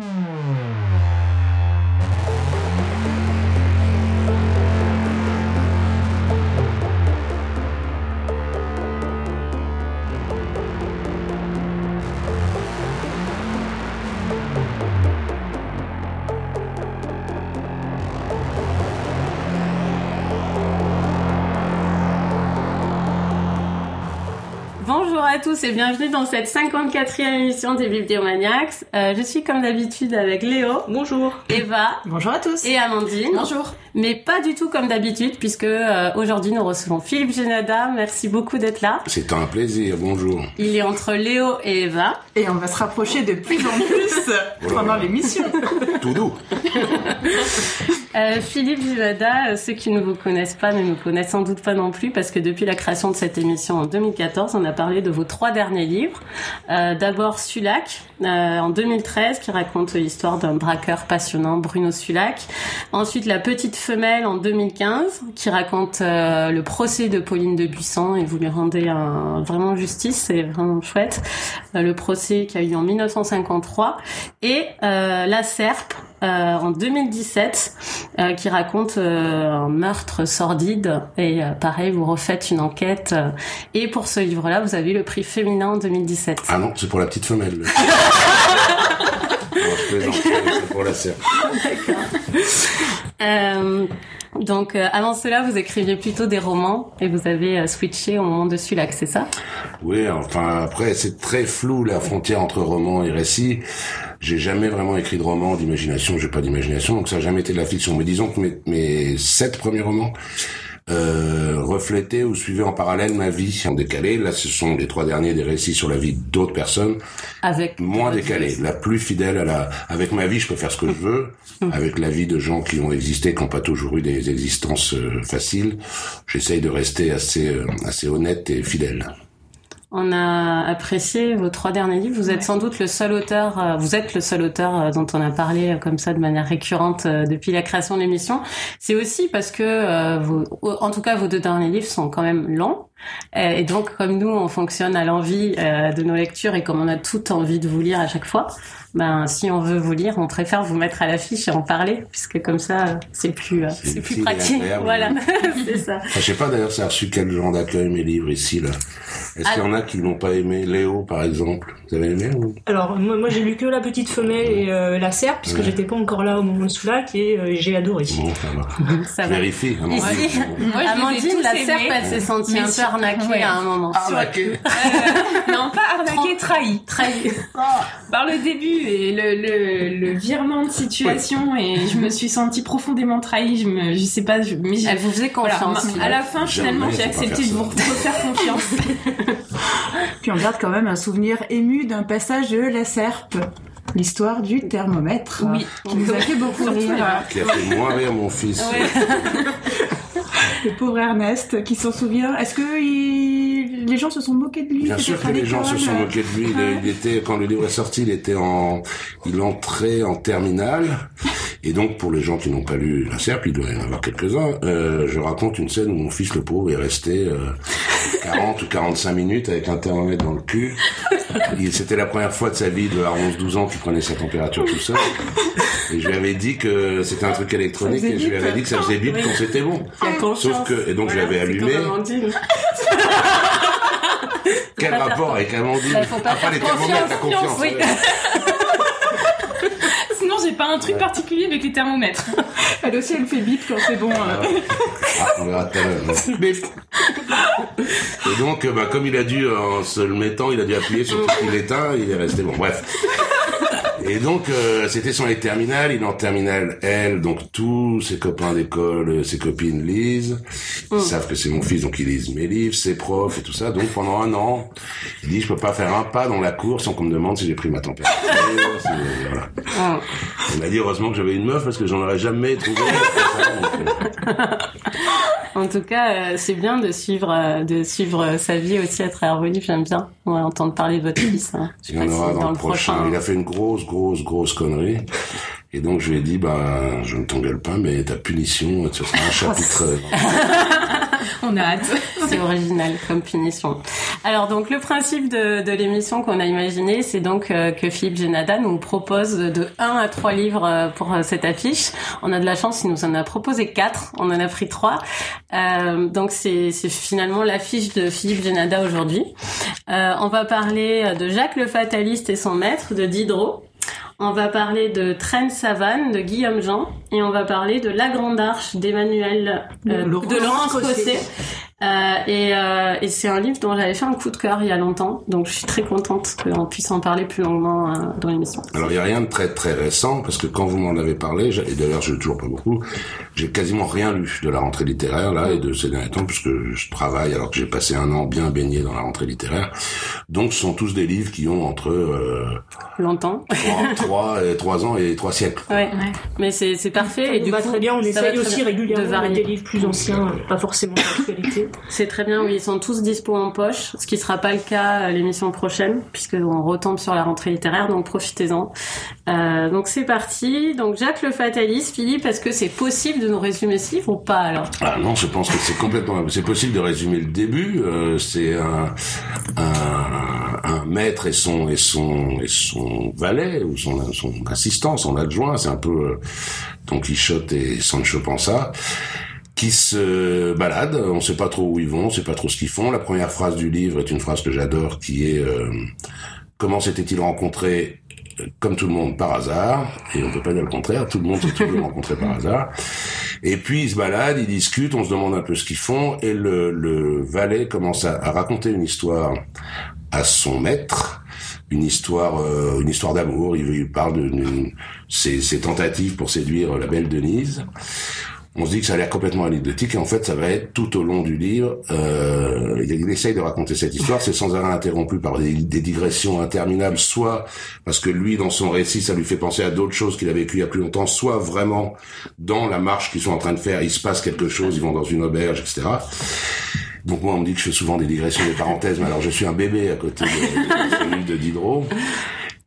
Bonjour tous et bienvenue dans cette 54e émission des Bibliomaniacs. Euh, je suis comme d'habitude avec Léo. Bonjour. Eva. Bonjour à tous. Et Amandine. Bonjour. Mais pas du tout comme d'habitude puisque euh, aujourd'hui nous recevons Philippe Genada. Merci beaucoup d'être là. C'est un plaisir, bonjour. Il est entre Léo et Eva. Et on va se rapprocher de plus en plus pendant l'émission. Tout doux. Euh, Philippe Genada, ceux qui ne vous connaissent pas ne nous connaissent sans doute pas non plus parce que depuis la création de cette émission en 2014, on a parlé de vos trois derniers livres. Euh, D'abord Sulac euh, en 2013 qui raconte l'histoire d'un braqueur passionnant, Bruno Sulac. Ensuite La Petite Femelle en 2015 qui raconte euh, le procès de Pauline de Buisson et vous lui rendez vraiment justice, c'est vraiment chouette. Euh, le procès qui a eu en 1953 et euh, La Serpe euh, en 2017 euh, qui raconte euh, un meurtre sordide et euh, pareil vous refaites une enquête euh, et pour ce livre-là vous avez eu le prix féminin en 2017. Ah non, c'est pour la petite femelle. non, je plaisante, c'est pour la serre. Euh, donc euh, avant cela vous écriviez plutôt des romans et vous avez euh, switché au moment de Sulac, c'est ça? Oui, enfin après c'est très flou la frontière entre roman et récit. J'ai jamais vraiment écrit de roman d'imagination, j'ai pas d'imagination, donc ça a jamais été de la fiction. Mais disons que mes, mes sept premiers romans euh, reflétaient ou suivaient en parallèle ma vie en décalé. Là, ce sont les trois derniers des récits sur la vie d'autres personnes, Avec moins décalé, la plus fidèle à la. Avec ma vie, je peux faire ce que je veux. Avec la vie de gens qui ont existé, qui n'ont pas toujours eu des existences euh, faciles, j'essaye de rester assez euh, assez honnête et fidèle. On a apprécié vos trois derniers livres. Vous êtes sans doute le seul auteur, euh, vous êtes le seul auteur euh, dont on a parlé euh, comme ça de manière récurrente depuis la création de l'émission. C'est aussi parce que, euh, vos- en tout cas, vos deux derniers livres sont quand même longs. Euh, Et donc, comme nous, on fonctionne à l'envie euh, de nos lectures et comme on a toute envie de vous lire à chaque fois, ben si on veut vous lire, on préfère vous mettre à l'affiche et en parler, puisque comme ça, c'est plus, euh, C'est plus pratique. Voilà, c'est ça. Enfin, je sais pas d'ailleurs, ça a reçu quel genre d'accueil mes livres ici là. Est-ce qu'il y en a qui l'ont pas aimé Léo par exemple, vous avez aimé ou? Alors moi, moi, j'ai lu que la petite femelle et euh, la serpe puisque Ouais. j'étais pas encore là au moment de Soulac et euh, j'ai adoré. Bon, ça va. Ça va. Vérifie. hein, Ici, Amandine. Moi, ai Amandine, la serpe, elle s'est sentie un peu ouais. à un moment. Arnaqué. non, pas arnaqué, trahi. Trahi. Par le début et le, le, le virement de situation, et je me suis sentie profondément trahie. Je me, je sais pas, je, mais Elle vous faisait voilà, confiance. à la fin, finalement, j'ai accepté de vous refaire confiance. Puis on garde quand même un souvenir ému d'un passage de la serpe. L'histoire du thermomètre. Oui. Qui nous a fait beaucoup rire. Qui a fait moins rire mon fils. Le pauvre Ernest qui s'en souvient. Est-ce que il- les gens se sont moqués de lui Bien sûr que les gens se sont moqués de lui. Il, il était, quand le livre est sorti, il était en, il entrait en terminale. Et donc, pour les gens qui n'ont pas lu La Serpe, il doit y en avoir quelques-uns, euh, je raconte une scène où mon fils, le pauvre, est resté euh, 40 ou 45 minutes avec un thermomètre dans le cul. C'était la première fois de sa vie, de à 11-12 ans, qu'il prenait sa température tout seul. Et je lui avais dit que c'était un truc électronique et je lui avais dit que ça faisait bip quand c'était bon. Sauf que, et donc je l'avais allumé. Quel rapport avec Amandine Bah, faut pas Enfin, faire les thermomètres, la confiance, confiance. oui. Sinon, j'ai pas un truc particulier avec les thermomètres. Elle aussi, elle fait bip quand c'est bon. euh. Ah, on verra tout à l'heure. Bip. Et donc, euh, bah, comme il a dû, en se le mettant, il a dû appuyer sur tout qu'il éteint, il est resté bon. Bref. Et donc, euh, c'était son année de terminale. Il est en terminale, elle, donc tous ses copains d'école, euh, ses copines lisent. Ils savent que c'est mon fils, donc ils lisent mes livres, ses profs et tout ça. Donc, pendant un an, il dit, je peux pas faire un pas dans la cour sans qu'on me demande si j'ai pris ma température. Voilà. Ah. Il m'a dit, heureusement que j'avais une meuf parce que j'en aurais jamais trouvé. En tout cas, euh, c'est bien de suivre, euh, de suivre euh, sa vie aussi à travers vos livres. J'aime bien. On va entendre parler de votre fils. hein. Je sais pas si dans, le prochain. Il a fait une grosse, grosse, grosse connerie. Et donc je lui ai dit, bah, je ne t'engueule pas, mais ta punition, ce sera un chapitre. On a hâte. C'est original comme finition. Alors donc le principe de, de l'émission qu'on a imaginé, c'est donc euh, que Philippe Genada nous propose de 1 à 3 livres euh, pour euh, cette affiche. On a de la chance, il nous en a proposé 4, on en a pris 3. Euh, donc c'est c'est finalement l'affiche de Philippe Genada aujourd'hui. Euh, on va parler de Jacques le Fataliste et son maître, de Diderot. On va parler de Traîne Savane de Guillaume Jean et on va parler de La Grande Arche d'Emmanuel euh, Laurence de Laurence Cosset. Euh, et euh, et c'est un livre dont j'avais fait un coup de cœur il y a longtemps, donc je suis très contente qu'on puisse en parler plus longuement euh, dans l'émission. Alors il y a rien de très très récent parce que quand vous m'en avez parlé, et d'ailleurs je l'ai toujours pas beaucoup, j'ai quasiment rien lu de la rentrée littéraire là et de ces derniers temps puisque je travaille alors que j'ai passé un an bien baigné dans la rentrée littéraire. Donc ce sont tous des livres qui ont entre euh, Longtemps. 3, et 3 ans et 3 siècles. Ouais. Mais c'est c'est parfait Ça et du va coup très bien, on essaye aussi bien régulièrement de varier. des livres plus anciens, pas forcément d'actualité. C'est très bien, oui, ils sont tous dispo en poche, ce qui sera pas le cas à l'émission prochaine, puisqu'on retombe sur la rentrée littéraire, donc profitez-en. Euh, donc c'est parti. Donc Jacques le Fataliste, Philippe, est-ce que c'est possible de nous résumer ce livre ou pas alors? Ah non, je pense que c'est complètement. C'est possible de résumer le début. euh, c'est un, un, un maître et son et son et son valet ou son son assistant, son adjoint. C'est un peu euh, Don Quichotte et Sancho Panza qui se baladent. On ne sait pas trop où ils vont, on sait pas trop ce qu'ils font. La première phrase du livre est une phrase que j'adore, qui est euh, comment s'était-il rencontré euh, comme tout le monde par hasard, et on peut pas dire le contraire, tout le monde s'est rencontré par hasard. Et puis ils se baladent, ils discutent, on se demande un peu ce qu'ils font, et le, le valet commence à raconter une histoire à son maître, une histoire, euh, une histoire d'amour. Il, il parle de ses, ses tentatives pour séduire la belle Denise. On se dit que ça a l'air complètement anecdotique et en fait ça va être tout au long du livre. Euh, il, il essaye de raconter cette histoire, c'est sans arrêt interrompu par des, des digressions interminables, soit parce que lui dans son récit ça lui fait penser à d'autres choses qu'il a vécues il y a plus longtemps, soit vraiment dans la marche qu'ils sont en train de faire, il se passe quelque chose, ils vont dans une auberge, etc. Donc moi on me dit que je fais souvent des digressions, des parenthèses, mais alors je suis un bébé à côté de, de de Diderot.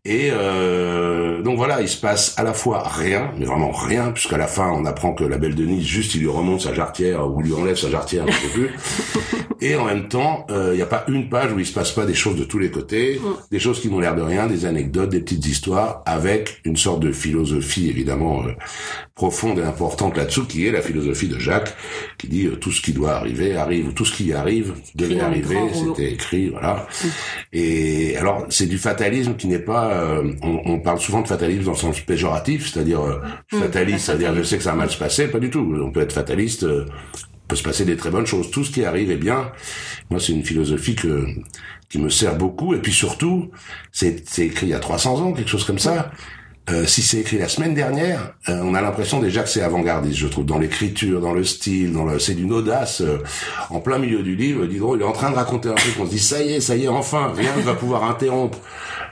Et euh, donc voilà, il se passe à la fois rien, mais vraiment rien, puisqu'à la fin on apprend que la belle Denise, juste il lui remonte sa jarretière ou lui enlève sa jarretière, je sais plus. Et en même temps, euh, il n'y a pas une page où il se passe pas des choses de tous les côtés, des choses qui n'ont l'air de rien, des anecdotes, des petites histoires, avec une sorte de philosophie évidemment euh, profonde et importante là-dessous, qui est la philosophie de Jacques, qui dit euh, tout ce qui doit arriver arrive, ou tout ce qui arrive devait arriver, c'était écrit, voilà. Et alors, c'est du fatalisme qui n'est pas. Euh, on, on parle souvent de fatalisme dans le sens péjoratif, c'est-à-dire euh, Mm, fataliste, c'est-à-dire je sais que ça va mal se passer, pas du tout. On peut être fataliste, euh, peut se passer des très bonnes choses. Tout ce qui arrive est bien. Moi, c'est une philosophie que qui me sert beaucoup. Et puis surtout, c'est c'est écrit il y a 300 ans, quelque chose comme ça. Euh, si c'est écrit la semaine dernière, euh, on a l'impression déjà que c'est avant-gardiste, je trouve, dans l'écriture, dans le style, dans le, c'est d'une audace. euh, en plein milieu du livre, Diderot, il est en train de raconter un truc, on se dit, ça y est, ça y est, enfin, rien ne va pouvoir interrompre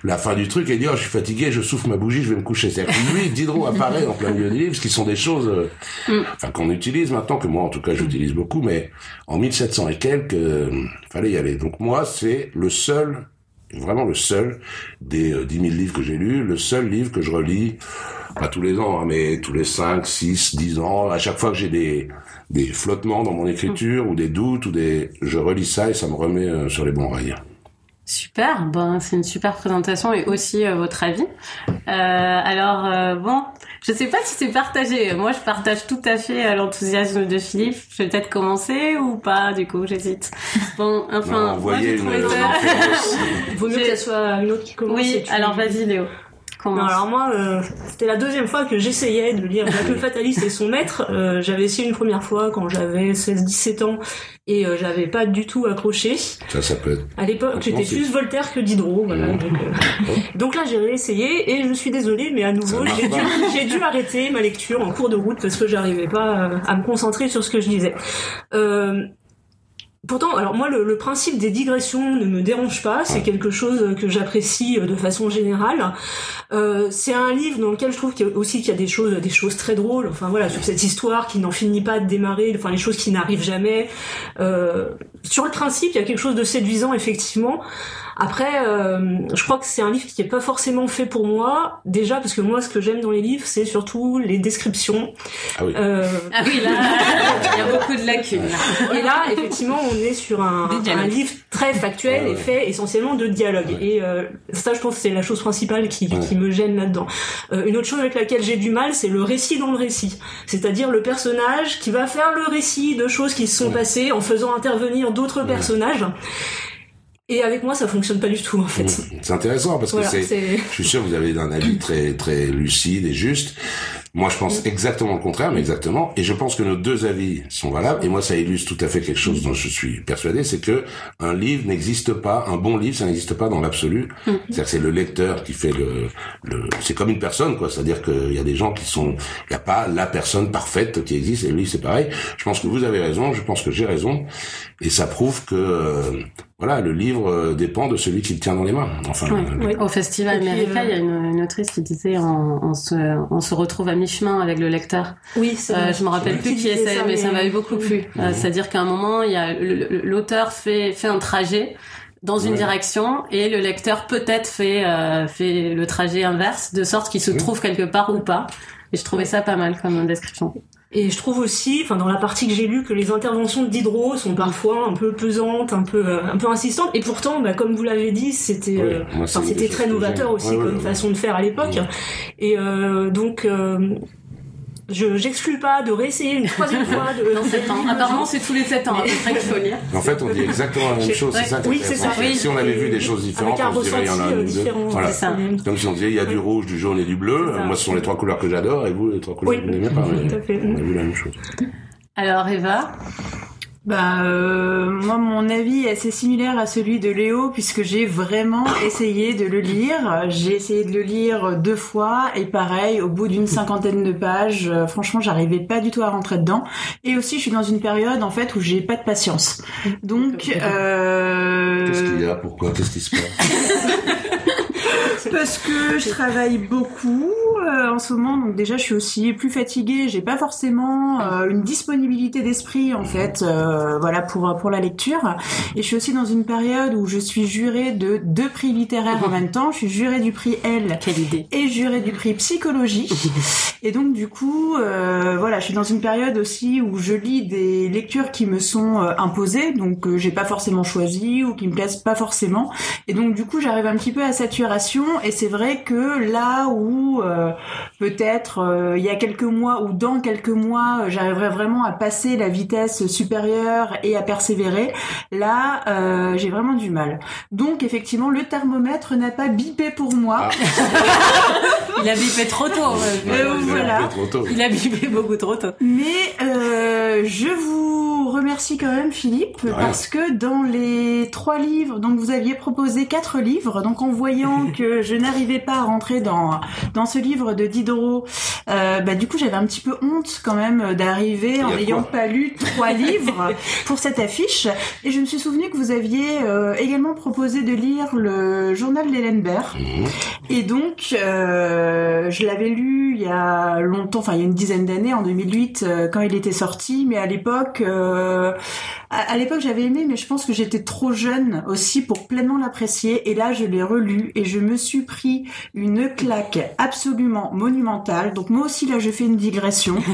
la fin du truc et dire, oh, je suis fatigué, je souffle ma bougie, je vais me coucher. C'est-à-dire que lui, Diderot apparaît en plein milieu du livre, ce qui sont des choses, euh, enfin, qu'on utilise maintenant, que moi, en tout cas, j'utilise beaucoup, mais en 1700 et quelques, euh, fallait y aller. Donc moi, c'est le seul vraiment le seul des euh, 10 000 livres que j'ai lus, le seul livre que je relis, pas tous les ans, hein, mais tous les 5, 6, 10 ans, à chaque fois que j'ai des, des flottements dans mon écriture ou des doutes ou des, je relis ça et ça me remet euh, sur les bons rails. Super, ben c'est une super présentation et aussi euh, votre avis. Euh, alors euh, bon, je sais pas si c'est partagé. Moi, je partage tout à fait euh, l'enthousiasme de Philippe. Je vais peut-être commencer ou pas. Du coup, j'hésite. Bon, enfin, Non, moi j'ai trouvé une ça. Vaut mieux que ça soit une autre qui commence. Oui, alors vas-y Léo. Non, alors moi, euh, c'était la deuxième fois que j'essayais de lire Jacques le Fataliste et son maître. Euh, j'avais essayé une première fois quand j'avais 16-17 ans et euh, j'avais pas du tout accroché. Ça, ça peut être. À l'époque, j'étais plus Voltaire que Diderot. Voilà, Mmh. donc, euh, donc là, j'ai réessayé et je suis désolée, mais à nouveau, j'ai dû, dû arrêter ma lecture en cours de route parce que j'arrivais pas euh, à me concentrer sur ce que je lisais. Pourtant, alors moi, le, le principe des digressions ne me dérange pas. C'est quelque chose que j'apprécie euh, de façon générale. Euh, c'est un livre dans lequel je trouve qu'il y a aussi qu'il y a des choses, des choses très drôles. Enfin voilà, sur cette histoire qui n'en finit pas de démarrer. Enfin les choses qui n'arrivent jamais. Euh, sur le principe, il y a quelque chose de séduisant effectivement. Après, euh, je crois que c'est un livre qui est pas forcément fait pour moi. Déjà parce que moi, ce que j'aime dans les livres, c'est surtout les descriptions. Ah oui. Euh, Ah oui, là, il y a beaucoup de lacunes. là. et là, effectivement, on est sur un, livre très factuel Ouais, ouais. et fait essentiellement de dialogues. Ouais. Et euh, ça, je pense, que c'est la chose principale qui, Ouais. qui me gêne là-dedans. Euh, une autre chose avec laquelle j'ai du mal, c'est le récit dans le récit. C'est-à-dire le personnage qui va faire le récit de choses qui se sont Ouais. passées en faisant intervenir d'autres Ouais. personnages. Et avec moi, ça fonctionne pas du tout, en fait. C'est intéressant parce Voilà, que c'est, c'est... je suis sûr que vous avez un avis très très lucide et juste. Moi, je pense exactement le contraire, mais exactement. Et je pense que nos deux avis sont valables. Et moi, ça illustre tout à fait quelque chose dont je suis persuadé, c'est que un livre n'existe pas, un bon livre, ça n'existe pas dans l'absolu. C'est-à-dire que c'est le lecteur qui fait le, le c'est comme une personne, quoi. C'est-à-dire qu'il y a des gens qui sont, il n'y a pas la personne parfaite qui existe. Et le livre, c'est pareil. Je pense que vous avez raison. Je pense que j'ai raison. Et ça prouve que, euh, voilà, le livre euh, dépend de celui qui le tient dans les mains. Enfin, Ouais, euh, Oui. Au Festival America, euh, il y a une, une autrice qui disait on, on, se, on se retrouve à mi-chemin avec le lecteur. Oui, c'est Euh, je me rappelle plus qui est, disait mais, ça m'avait beaucoup plu. Euh. C'est-à-dire qu'à un moment, il y a le- le- l'auteur fait fait un trajet dans une Ouais. direction et le lecteur peut-être fait euh, fait le trajet inverse de sorte qu'il se trouve quelque part ou pas. Et je trouvais ça pas mal comme description. Et je trouve aussi, enfin dans la partie que j'ai lue, que les interventions de Diderot sont parfois un peu pesantes, un peu euh, un peu insistantes. Et pourtant, bah, comme vous l'avez dit, c'était euh, c'était très novateur aussi Ouais, ouais, comme façon de faire à l'époque. Et euh, donc, euh, je j'exclus pas de réessayer une troisième fois de Dans 7 ans. Apparemment, c'est tous les 7 ans à peu près qu'il faut lire. En fait, on dit exactement la même chose, c'est ça oui, c'est ça. Oui. Si on avait vu des choses différentes, on se dirait il y en a ressenti un euh, ou deux. différent. Voilà. Comme si on disait il y a du rouge, du jaune et du bleu. Moi, ce sont les trois couleurs que j'adore, et vous, les trois couleurs Oui, que vous n'aimez pas. mais tout à fait. On a vu la même chose. Alors Eva, Bah, euh, moi, mon avis est assez similaire à celui de Léo, puisque j'ai vraiment essayé de le lire. J'ai essayé de le lire deux fois, et pareil, au bout d'une cinquantaine de pages, euh, franchement, j'arrivais pas du tout à rentrer dedans. Et aussi, je suis dans une période, en fait, où j'ai pas de patience. Donc, euh... Qu'est-ce qu'il y a? Pourquoi? Qu'est-ce qui se passe? Parce que je travaille beaucoup euh, en ce moment, donc déjà je suis aussi plus fatiguée. J'ai pas forcément euh, une disponibilité d'esprit en fait, euh, voilà pour pour la lecture. Et je suis aussi dans une période où je suis jurée de deux prix littéraires en même temps. Je suis jurée du prix L quelle idée et jurée du prix psychologie. Et donc du coup, voilà, je suis dans une période aussi où je lis des lectures qui me sont imposées, donc euh, j'ai pas forcément choisi ou qui me plaisent pas forcément. Et donc du coup, j'arrive un petit peu à saturation. Et c'est vrai que là où euh, peut-être euh, il y a quelques mois ou dans quelques mois, euh, j'arriverai vraiment à passer la vitesse supérieure et à persévérer, là, euh, j'ai vraiment du mal. Donc effectivement, le thermomètre n'a pas bipé pour moi. Ah. Il a bipé trop tôt. ouais. Euh, Il un peu trop tôt. Il a bipé beaucoup trop tôt. Mais euh, je vous remercie quand même Philippe parce que dans les trois livres, donc vous aviez proposé quatre livres, donc en voyant que je n'arrivais pas à rentrer dans dans ce livre de Diderot, euh, bah du coup j'avais un petit peu honte quand même d'arriver en n'ayant pas lu trois livres pour cette affiche et je me suis souvenu que vous aviez euh, également proposé de lire le journal d'Hélène Baird Mhm. et donc, euh, je l'avais lu il y a longtemps, enfin il y a une dizaine d'années, en 2008, euh, quand il était sorti. Mais à l'époque, euh, à, à l'époque j'avais aimé, mais je pense que j'étais trop jeune aussi pour pleinement l'apprécier. Et là, je l'ai relu et je me suis pris une claque absolument monumentale. Donc moi aussi là, je fais une digression.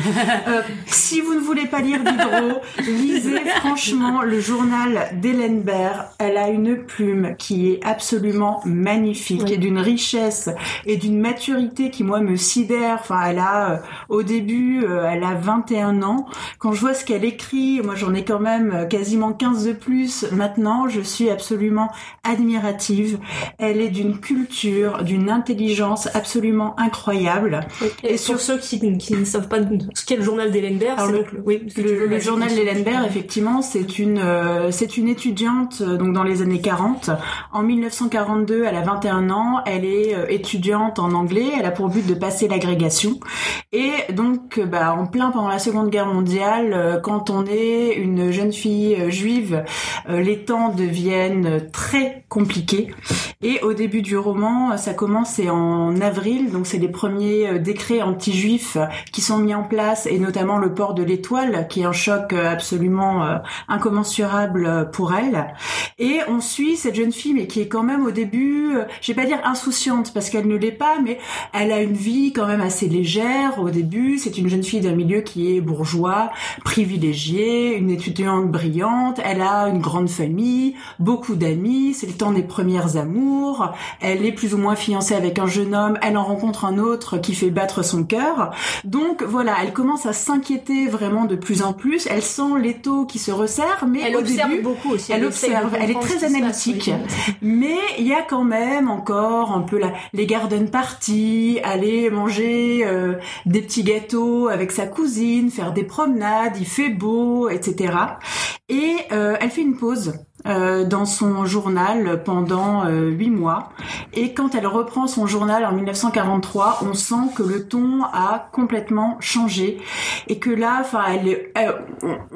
Euh, si vous ne voulez pas lire Diderot, lisez franchement le journal d'Hélène Baird. Elle a une plume qui est absolument magnifique Oui. et d'une richesse et d'une maturité qui moi me sidère. Enfin, elle a euh, au début, euh, elle a 21 ans. Quand je vois ce qu'elle écrit, moi j'en ai quand même euh, quasiment 15 de plus. Maintenant, je suis absolument admirative. Elle est d'une culture, d'une intelligence absolument incroyable. Et, Et sur ceux qui, qui ne savent pas ce qu'est le journal d'Hélène Baird, le- le, oui, journal d'Hélène Baird, effectivement, c'est une euh, c'est une étudiante euh, donc dans les années 40. En 1942, elle a 21 ans. Elle est euh, étudiante en anglais. Elle a pour but de passer l'agrégation. Et donc, bah, en plein pendant la Seconde Guerre mondiale, quand on est une jeune fille euh, juive, euh, les temps deviennent très compliqués. Et au début du roman, ça commence en avril, donc c'est les premiers décrets anti-juifs qui sont mis en place, et notamment le port de l'étoile, qui est un choc absolument incommensurable pour elle. Et on suit cette jeune fille, mais qui est quand même au début, je vais pas dire insouciante parce qu'elle ne l'est pas, mais elle a une vie quand même assez légère au début. C'est une jeune fille d'un milieu qui est bourgeois, privilégié, une étudiante brillante. Elle a une grande famille, beaucoup d'amis. C'est le temps des premières amours. Elle est plus ou moins fiancée avec un jeune homme. Elle en rencontre un autre qui fait battre son cœur. Donc voilà, elle commence à s'inquiéter vraiment de plus en plus. Elle sent l'étau qui se resserre, mais elle au observe début, beaucoup aussi. elle observe. Elle est très analytique. Mais il y a quand même encore un peu la, les garden parties, aller manger euh, des petits gâteaux avec sa cousine, faire des promenades, il fait beau, etc. Et euh, elle fait une pause. Euh, dans son journal pendant euh, huit mois et quand elle reprend son journal en 1943 on sent que le ton a complètement changé et que là enfin elle-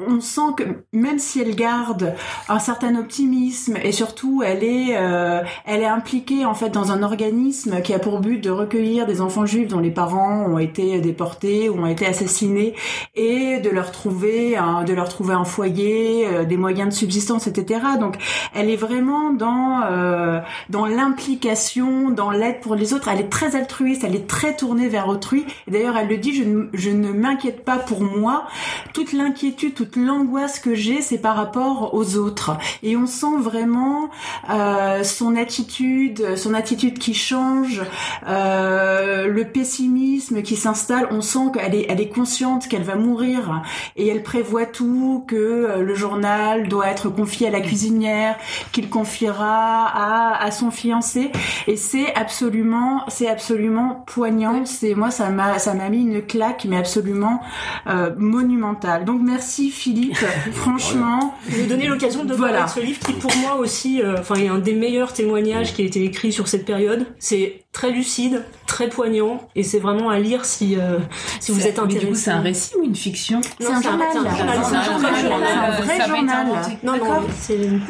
on, sent que même si elle garde un certain optimisme et surtout elle est euh, impliquée en fait dans un organisme qui a pour but de recueillir des enfants juifs dont les parents ont été déportés ou ont été assassinés et de leur trouver un, de leur trouver un foyer, euh, des moyens de subsistance, etc. Donc elle est vraiment dans euh, dans l'implication, dans l'aide pour les autres. Elle est très altruiste, elle est très tournée vers autrui. D'ailleurs, elle le dit, je ne, m'inquiète pas pour moi. Toute l'inquiétude, toute l'angoisse que j'ai, c'est par rapport aux autres. Et on sent vraiment euh, son attitude, son attitude qui change, euh, le pessimisme qui s'installe. On sent qu'elle est, consciente qu'elle va mourir et elle prévoit tout, que le journal doit être confié à la cuisinière, qu'il confiera à, à son fiancé. Et c'est absolument, c'est absolument poignant. C'est moi, ça m'a, ça m'a mis une claque, mais absolument euh, monumentale. Donc merci Philippe, franchement. nous donner l'occasion de Voilà. voir ce livre qui pour moi aussi euh, enfin est un des meilleurs témoignages qui a été écrit sur cette période c'est très lucide très poignant et c'est vraiment à lire si euh, si vous êtes mais intéressé Du coup, c'est un récit ou une fiction? C'est un journal. c'est un journal, C'est un vrai journal. C'est un non non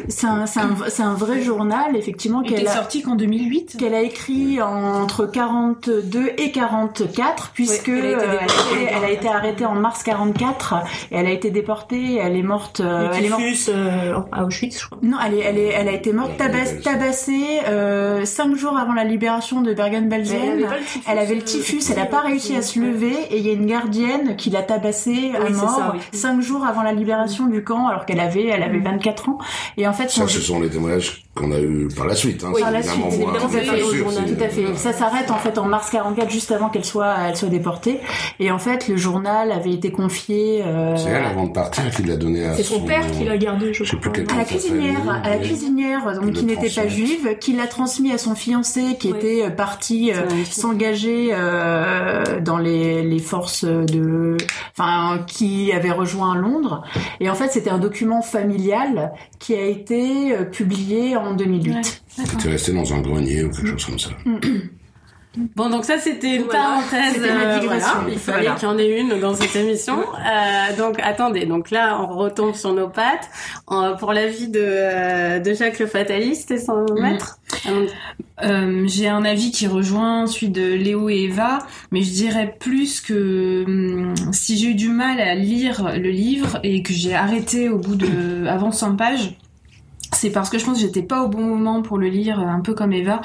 c'est un, un, vrai journal, effectivement, qui qu'elle est a, sorti qu'en 2008 qu'elle a écrit entre 42 et 44, puisque Oui, elle a été euh, elle, a été, elle a été arrêtée en mars 44 et elle a été déportée. Elle est morte. euh, le elle est morte. typhus à Auschwitz je crois Non, elle est, elle est, elle a été morte tabassée euh, cinq jours avant la libération de Bergen-Belsen. Mais elle avait le typhus, Elle avait le euh, typhus, elle n'a pas réussi à se lever et il y a une gardienne qui l'a tabassée à Oui, mort ça, oui. cinq jours avant la libération du camp alors qu'elle avait, elle avait 24 ans. Et en fait, Ça, ce sont les témoignages qu'on a eu par la suite. Hein. Oui, par la suite, moins- évidemment, fait sûr, Tout à fait. voilà. Ça s'arrête en fait en mars 44, juste avant qu'elle soit, elle soit déportée. Et en fait, le journal avait été confié euh, C'est elle, avant de partir, qui l'a donné à c'est son père qui l'a gardé je Je sais plus crois à la cuisinière, à la cuisinière, donc Qui n'était pas juive, qui l'a transmis à son fiancé, qui était euh, parti euh, s'engager euh, dans les, les forces de, enfin, qui avait rejoint Londres. Et en fait, c'était un document familial qui a été euh, publié en 2008. Qui était resté dans un grenier ou quelque chose comme ça. Bon, donc ça, c'était une Voilà. parenthèse. Ma euh, digression. voilà. Il fallait Voilà. qu'il y en ait une dans cette émission. Euh, donc, attendez. Donc là, on retombe sur nos pattes. Euh, pour la vie de, de Jacques le Fataliste et son maître? Euh, Euh, j'ai un avis qui rejoint celui de Léo et Eva, mais je dirais plus que hum, si j'ai eu du mal à lire le livre et que j'ai arrêté au bout de avant 100 pages, c'est parce que je pense que j'étais pas au bon moment pour le lire, un peu comme Eva.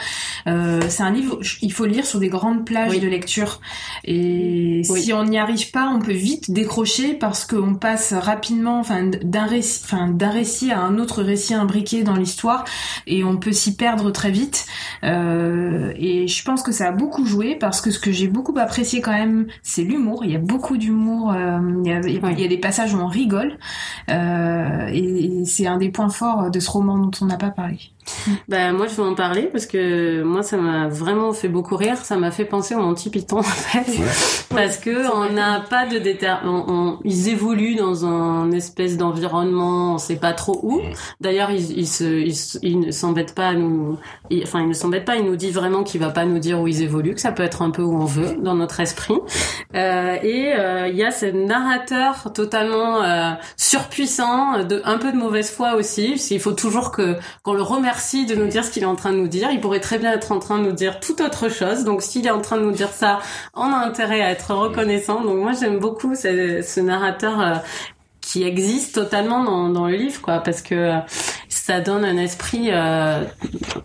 Euh, c'est un livre, il faut le lire sur des grandes plages Oui. de lecture. Et Oui. si on n'y arrive pas, on peut vite décrocher parce qu'on passe rapidement, enfin, d'un récit, enfin, d'un récit à un autre récit imbriqué dans l'histoire et on peut s'y perdre très vite. Euh, et je pense que ça a beaucoup joué parce que ce que j'ai beaucoup apprécié quand même, c'est l'humour. Il y a beaucoup d'humour. euh, il, y a, il y des passages où on rigole. Euh, et, et c'est un des points forts de ce roman dont on n'a pas parlé. Ben moi je vais en parler parce que moi ça m'a vraiment fait beaucoup rire. Ça m'a fait penser au Monty Python en fait, parce que on n'a pas de déter... On, ils évoluent dans un espèce d'environnement, on sait pas trop où. D'ailleurs ils, ils se ils, ils ne s'embêtent pas à nous, ils- enfin ils ne s'embêtent pas. Il nous dit vraiment qu'il va pas nous dire où ils évoluent, que ça peut être un peu où on veut dans notre esprit. Euh, et euh, il y a ce narrateur totalement euh, surpuissant, de un peu de mauvaise foi aussi. Il faut toujours que qu'on le remercie de nous dire ce qu'il est en train de nous dire. Il pourrait très bien être en train de nous dire tout autre chose. Donc s'il est en train de nous dire ça, on a intérêt à être reconnaissant. Donc moi j'aime beaucoup ce, narrateur euh, qui existe totalement dans, dans le livre, quoi, parce que ça donne un esprit euh,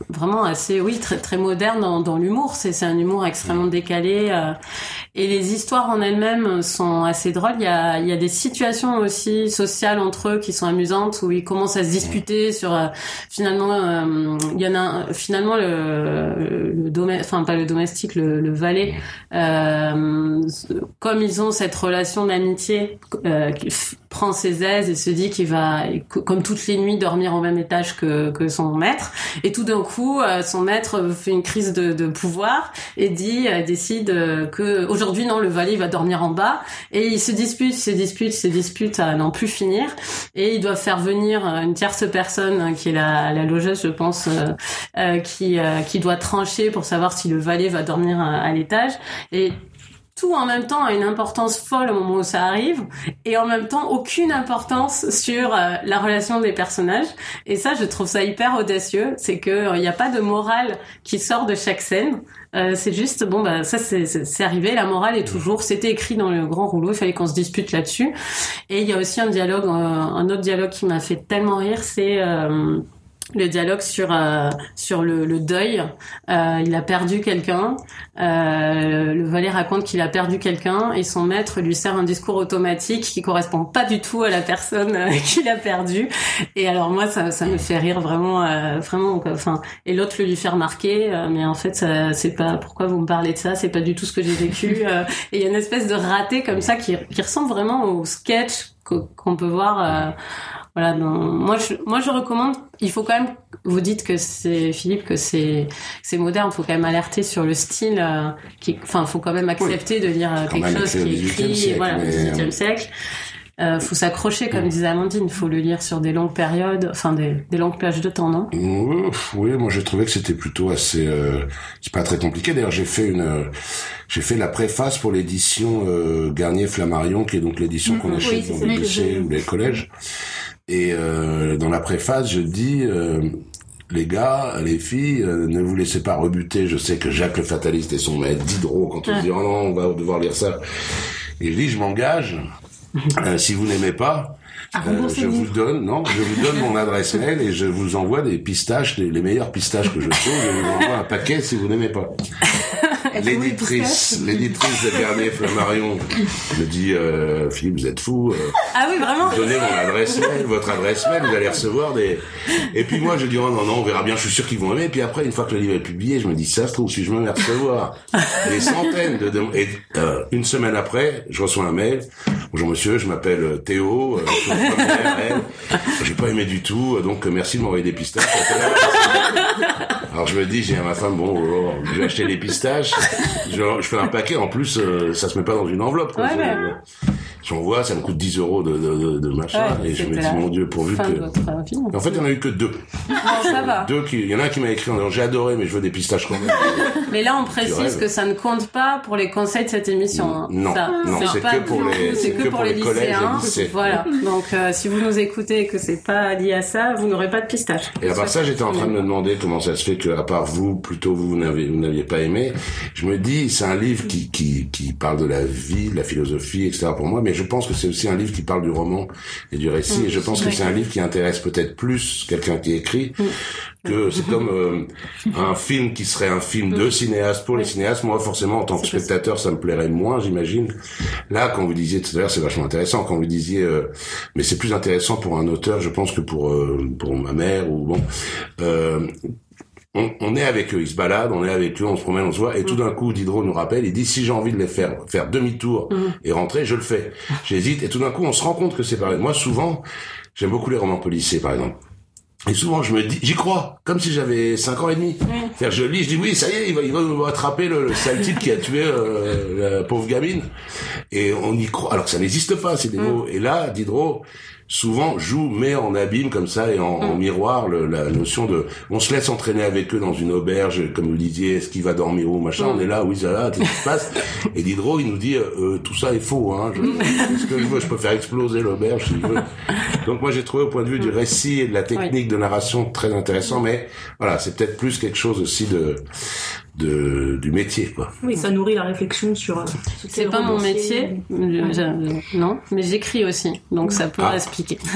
vraiment assez, oui, très très moderne dans, dans l'humour. C'est c'est un humour extrêmement décalé. euh, et les histoires en elles-mêmes sont assez drôles. Il y a, il y a des situations aussi sociales entre eux qui sont amusantes où ils commencent à se disputer sur euh, finalement il y en a finalement le, le domestique, enfin pas le domestique, le, le valet. comme ils ont cette relation d'amitié, prend ses aises et se dit qu'il va, comme toutes les nuits, dormir au même étage que, que son maître. Et tout d'un coup, euh, son maître fait une crise de, de pouvoir et dit, euh, décide euh, que aujourd'hui non, le valet va dormir en bas. Et ils se disputent, se disputent, se disputent à n'en plus finir. Et ils doivent faire venir une tierce personne euh, qui est la, la logeuse, je pense, euh, qui euh, qui doit trancher pour savoir si le valet va dormir à l'étage. Et tout en même temps a une importance folle au moment où ça arrive et en même temps aucune importance sur euh, la relation des personnages. Et ça je trouve ça hyper audacieux. C'est que il n'y a pas de morale qui sort de chaque scène. Euh, c'est juste bon bah ça c'est arrivé. La morale est toujours c'était écrit dans le grand rouleau. Il fallait qu'on se dispute là-dessus. Et il y a aussi un dialogue euh, un autre dialogue qui m'a fait tellement rire. C'est euh, le dialogue sur euh, sur le, le deuil. Euh, il a perdu quelqu'un. Euh, le valet raconte qu'il a perdu quelqu'un et son maître lui sert un discours automatique qui correspond pas du tout à la personne euh, qu'il a perdue. Et alors moi ça, ça me fait rire vraiment euh, vraiment. Enfin et l'autre le lui fait remarquer, euh, mais en fait c'est pas pourquoi vous me parlez de ça? C'est pas du tout ce que j'ai vécu. Et il y a une espèce de raté comme ça qui qui ressemble vraiment au sketch qu'o- qu'on peut voir. Voilà, donc, moi je moi je recommande. Il faut quand même. Vous dites que c'est Philippe que c'est c'est moderne. Il faut quand même alerter sur le style. euh, qui, enfin, faut quand même accepter de lire euh, Quand quelque chose qui est 18e écrit. siècle, voilà, mais, 18e euh, siècle. Euh, faut s'accrocher, comme disait Amandine. Faut le lire sur des longues périodes, enfin des, des longues plages de temps, non? Oui, oui, moi j'ai trouvé que c'était plutôt assez, euh, c'est pas très compliqué. D'ailleurs, j'ai fait une, euh, j'ai fait la préface pour l'édition euh, Garnier Flammarion, qui est donc l'édition qu'on Mhm. achète Oui, dans les lycées ou les collèges. Et euh, dans la préface, je dis, euh, les gars, les filles, euh, ne vous laissez pas rebuter. Je sais que Jacques le fataliste et son maître Diderot, quand on se dit oh non, on va devoir lire ça. Et je dis, je m'engage. euh, si vous n'aimez pas, euh, je vous donne, non, je vous donne mon adresse mail et je vous envoie des pistaches, les, les meilleurs pistaches que je trouve. Je vous envoie un paquet si vous n'aimez pas. L'éditrice, l'éditrice de Garnier Flammarion me dit, euh, Philippe, vous êtes fou. euh, Ah oui, vraiment? donnez mon adresse mail, votre adresse mail, vous allez recevoir des. Et puis moi, je dis oh non non, on verra bien, je suis sûr qu'ils vont aimer. Et puis après, une fois que le livre est publié, je me dis ça se trouve si je me mets à recevoir des centaines de dem- et euh, une semaine après, je reçois un mail. Bonjour monsieur, je m'appelle euh, Théo, euh, j'ai pas aimé du tout, euh, donc merci de m'envoyer des pistaches. Alors je me dis, j'ai à ma femme, bon, oh, je vais acheter les pistaches, je, je fais un paquet, en plus, euh, ça se met pas dans une enveloppe. quoi. Ouais, Je- ouais. J'envoie, ça me coûte 10 euros de, de, de, machin, Ouais, et je me dis, mon Dieu, pourvu que... vie. En fait, il y en a eu que deux. Bon, ça va. Deux qui, il y en a un qui m'a écrit en disant, j'ai adoré, mais je veux des pistaches quand même. Mais là, on précise que ça ne compte pas pour les conseils de cette émission. hein. Non, Ça, non, c'est pas que pour les- c'est que, pour les lycéens. lycées. Voilà. Donc, euh, si vous nous écoutez et que c'est pas lié à ça, vous n'aurez pas de pistache. Et à part ça, j'étais en train de me demander comment ça se fait que, à part vous, plutôt vous, vous n'aviez pas aimé. Je me dis, c'est un livre qui, qui, qui parle de la vie, de la philosophie, etc. pour moi, mais je pense que c'est aussi un livre qui parle du roman et du récit. et je pense que c'est un livre qui intéresse peut-être plus quelqu'un qui écrit que c'est comme euh, un film qui serait un film de cinéaste pour les cinéastes. Moi, forcément, en tant que spectateur, ça me plairait moins, j'imagine. Là, quand vous disiez tout à l'heure, c'est vachement intéressant. Quand vous disiez, euh, mais c'est plus intéressant pour un auteur, je pense, que pour euh, pour ma mère ou bon. On, on est avec eux, ils se baladent, on est avec eux, on se promène, on se voit, et tout d'un coup, Diderot nous rappelle, il dit si j'ai envie de les faire faire demi-tour et rentrer, je le fais. J'hésite, et tout d'un coup, on se rend compte que c'est pareil. Moi, souvent, j'aime beaucoup les romans policiers, par exemple. Et souvent, je me dis, j'y crois, comme si j'avais 5 ans et demi. C'est-à-dire, je lis, je dis, oui, ça y est, il va, il va attraper le, le sale type qui a tué euh, la pauvre gamine. Et on y croit, alors que ça n'existe pas, ces démos. Et là, Diderot, souvent, joue, met en abîme comme ça, et en, en miroir, le- la notion de... On se laisse entraîner avec eux dans une auberge, comme vous le disiez, est-ce qu'il va dormir où, machin, on est là, oui, ça là, qu'est-ce qui se passe Et Diderot, il nous dit, euh, euh, tout ça est faux, hein, je, ce que je veux, je peux faire exploser l'auberge si je veux. Donc moi, j'ai trouvé au point de vue du récit et de la technique de narration très intéressant, mais voilà, c'est peut-être plus quelque chose aussi de, de du métier, quoi. Oui, ça nourrit la réflexion sur. euh, C'est pas mon métier, je- non, mais j'écris aussi, donc ça peut Ah. expliquer.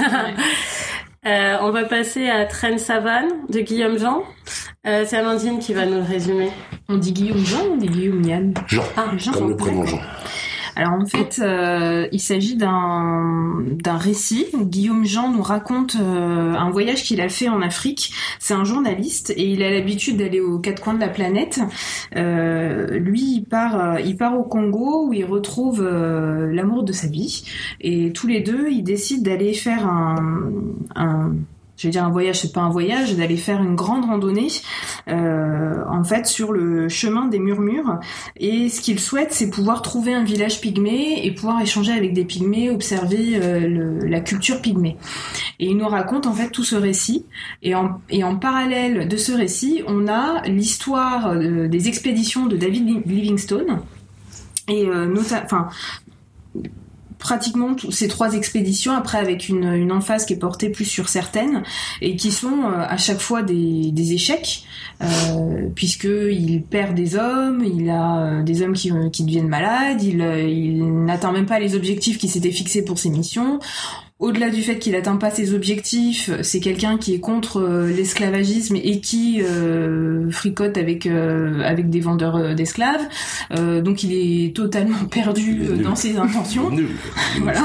Euh, on va passer à Traîne Savane de Guillaume Jean. Euh, c'est Amandine qui va nous le résumer. On dit Guillaume Jean ou on dit Guillaume Yann Jean, Ah, Jean, comme le prénom. Jean. Alors en fait, euh, il s'agit d'un récit. Guillaume Jean nous raconte euh, un voyage qu'il a fait en Afrique. C'est un journaliste et il a l'habitude d'aller aux quatre coins de la planète. Euh, lui, il part, au Congo où il retrouve l'amour de sa vie et tous les deux, ils décident d'aller faire un, un je vais dire un voyage, c'est pas un voyage, d'aller faire une grande randonnée, euh, en fait, sur le chemin des murmures. Et ce qu'il souhaite, c'est pouvoir trouver un village pygmée et pouvoir échanger avec des pygmées, observer euh, la culture pygmée. Et il nous raconte en fait tout ce récit. Et en, parallèle de ce récit, on a l'histoire euh, des expéditions de David Li- Livingstone. Et euh, pratiquement tous ces trois expéditions, après avec une, une emphase qui est portée plus sur certaines, et qui sont euh, à chaque fois des, des échecs, euh, puisque il perd des hommes, il a euh, des hommes qui, qui deviennent malades, il, euh, il n'atteint même pas les objectifs qu'il s'était fixés pour ses missions. Au-delà du fait qu'il atteint pas ses objectifs, c'est quelqu'un qui est contre euh, l'esclavagisme et qui euh, fricote avec euh, avec des vendeurs euh, d'esclaves. Euh, donc il est totalement perdu euh, dans ses intentions. Voilà.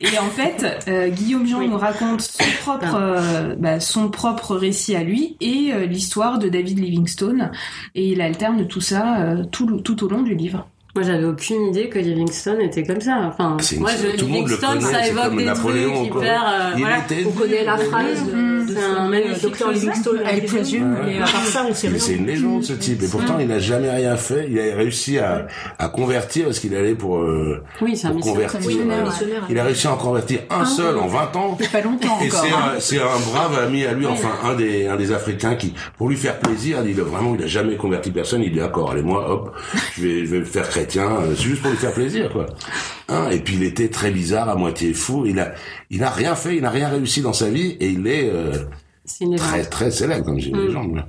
Et en fait, euh, Guillaume Jean Oui. nous raconte son propre, euh, bah, son propre récit à lui et euh, l'histoire de David Livingstone. Et il alterne tout ça euh, tout au long du livre. Moi, j'avais aucune idée que Livingstone était comme ça. Enfin, moi, je, tout le monde le Livingstone, connaît, ça évoque des Napoléon, trucs hyper. euh, Il voilà. était On connaît la phrase de C'est ce un magnifique docteur philosophe. Livingstone. I presume. Mais à part ça, on sait Mais rien. c'est une légende ce type et pourtant il n'a jamais rien fait. Il a réussi à, à convertir parce qu'il allait pour, euh, Oui, c'est un pour convertir. Missionnaire. il a réussi à en convertir un seul en 20 ans. C'est pas longtemps Et c'est hein. un, c'est un brave ami à lui, enfin un des un des Africains qui, pour lui faire plaisir, il a vraiment il a jamais converti personne. Il dit d'accord, allez moi hop, je vais je vais me faire chrétien, euh, c'est juste pour lui faire plaisir quoi. Hein, et puis il était très bizarre, à moitié fou. Il a il n'a rien fait, il n'a rien réussi dans sa vie et il est euh, une très très célèbre comme une Mm. légende.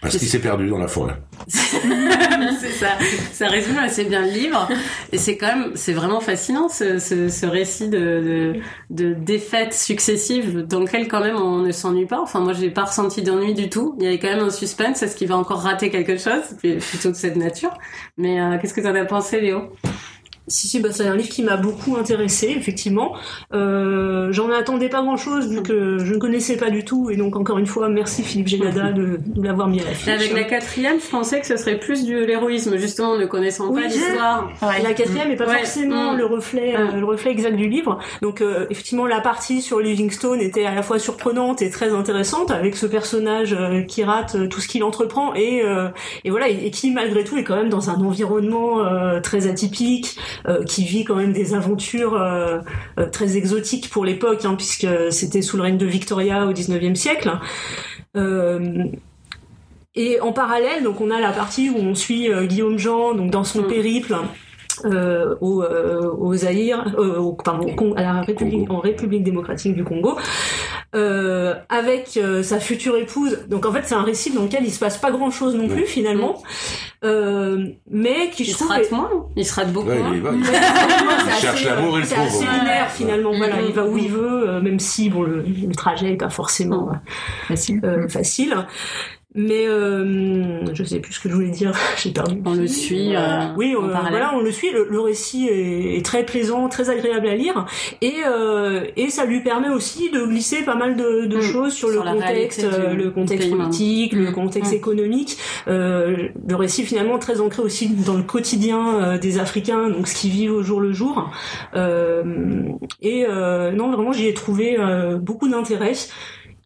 Parce qu'il s'est perdu dans la forêt. c'est ça. Ça résume assez bien le livre. Et c'est quand même, c'est vraiment fascinant ce, ce, ce récit de, de, de défaites successives dans lequel quand même on ne s'ennuie pas. Enfin, moi, j'ai pas ressenti d'ennui du tout. Il y avait quand même un suspense. Est-ce qu'il va encore rater quelque chose? C'est Plutôt de cette nature. Mais euh, qu'est-ce que t'en as pensé, Léo? Si, si, bah, c'est un livre qui m'a beaucoup intéressé, effectivement. Euh, J'en attendais pas grand-chose vu que je ne connaissais pas du tout. Et donc, encore une fois, merci Philippe Gélada de, de l'avoir mis à la fiche. Avec la quatrième, je pensais que ce serait plus du l'héroïsme, justement, ne connaissant Oui. pas l'histoire. Ouais. La quatrième n'est pas Ouais. forcément Mm. le reflet, euh, Mm. le reflet exact du livre. Donc euh, effectivement, la partie sur Livingstone était à la fois surprenante et très intéressante avec ce personnage euh, qui rate euh, tout ce qu'il entreprend et euh, et voilà et, et qui malgré tout est quand même dans un environnement euh, très atypique, qui vit quand même des aventures euh, euh, très exotiques pour l'époque, hein, puisque c'était sous le règne de Victoria au 19e siècle. Euh, et en parallèle, donc on a la partie où on suit euh, Guillaume Jean donc dans son Mm. périple euh, au, euh, au Zaïre, euh, au- pardon, au Con- à la République, en République démocratique du Congo, euh, avec euh, sa future épouse. Donc en fait, c'est un récit dans lequel il se passe pas grand chose non plus finalement, euh, mais qui Il je se trouve rate est- moins. Il se rate beaucoup Ouais, moins. il, va, il- il c'est cherche l'amour et le c'est trouve. assez hein. linéaire finalement. Voilà, il va où il veut, euh, même si bon le, le trajet est pas forcément euh, Facile. euh, facile. Mais euh, je sais plus ce que je voulais dire, j'ai perdu. On le suit. euh, Oui, en euh, voilà, on le suit. Le, le récit est, est très plaisant, très agréable à lire, et euh, et ça lui permet aussi de glisser pas mal de, de Mm. choses sur, Sur le contexte, du- euh, le contexte pays, politique, le Mm. contexte Mm. économique. Euh, le récit finalement très ancré aussi dans le quotidien des Africains, donc ce qu'ils vivent au jour le jour. Euh, et euh, non, vraiment, j'y ai trouvé beaucoup d'intérêt.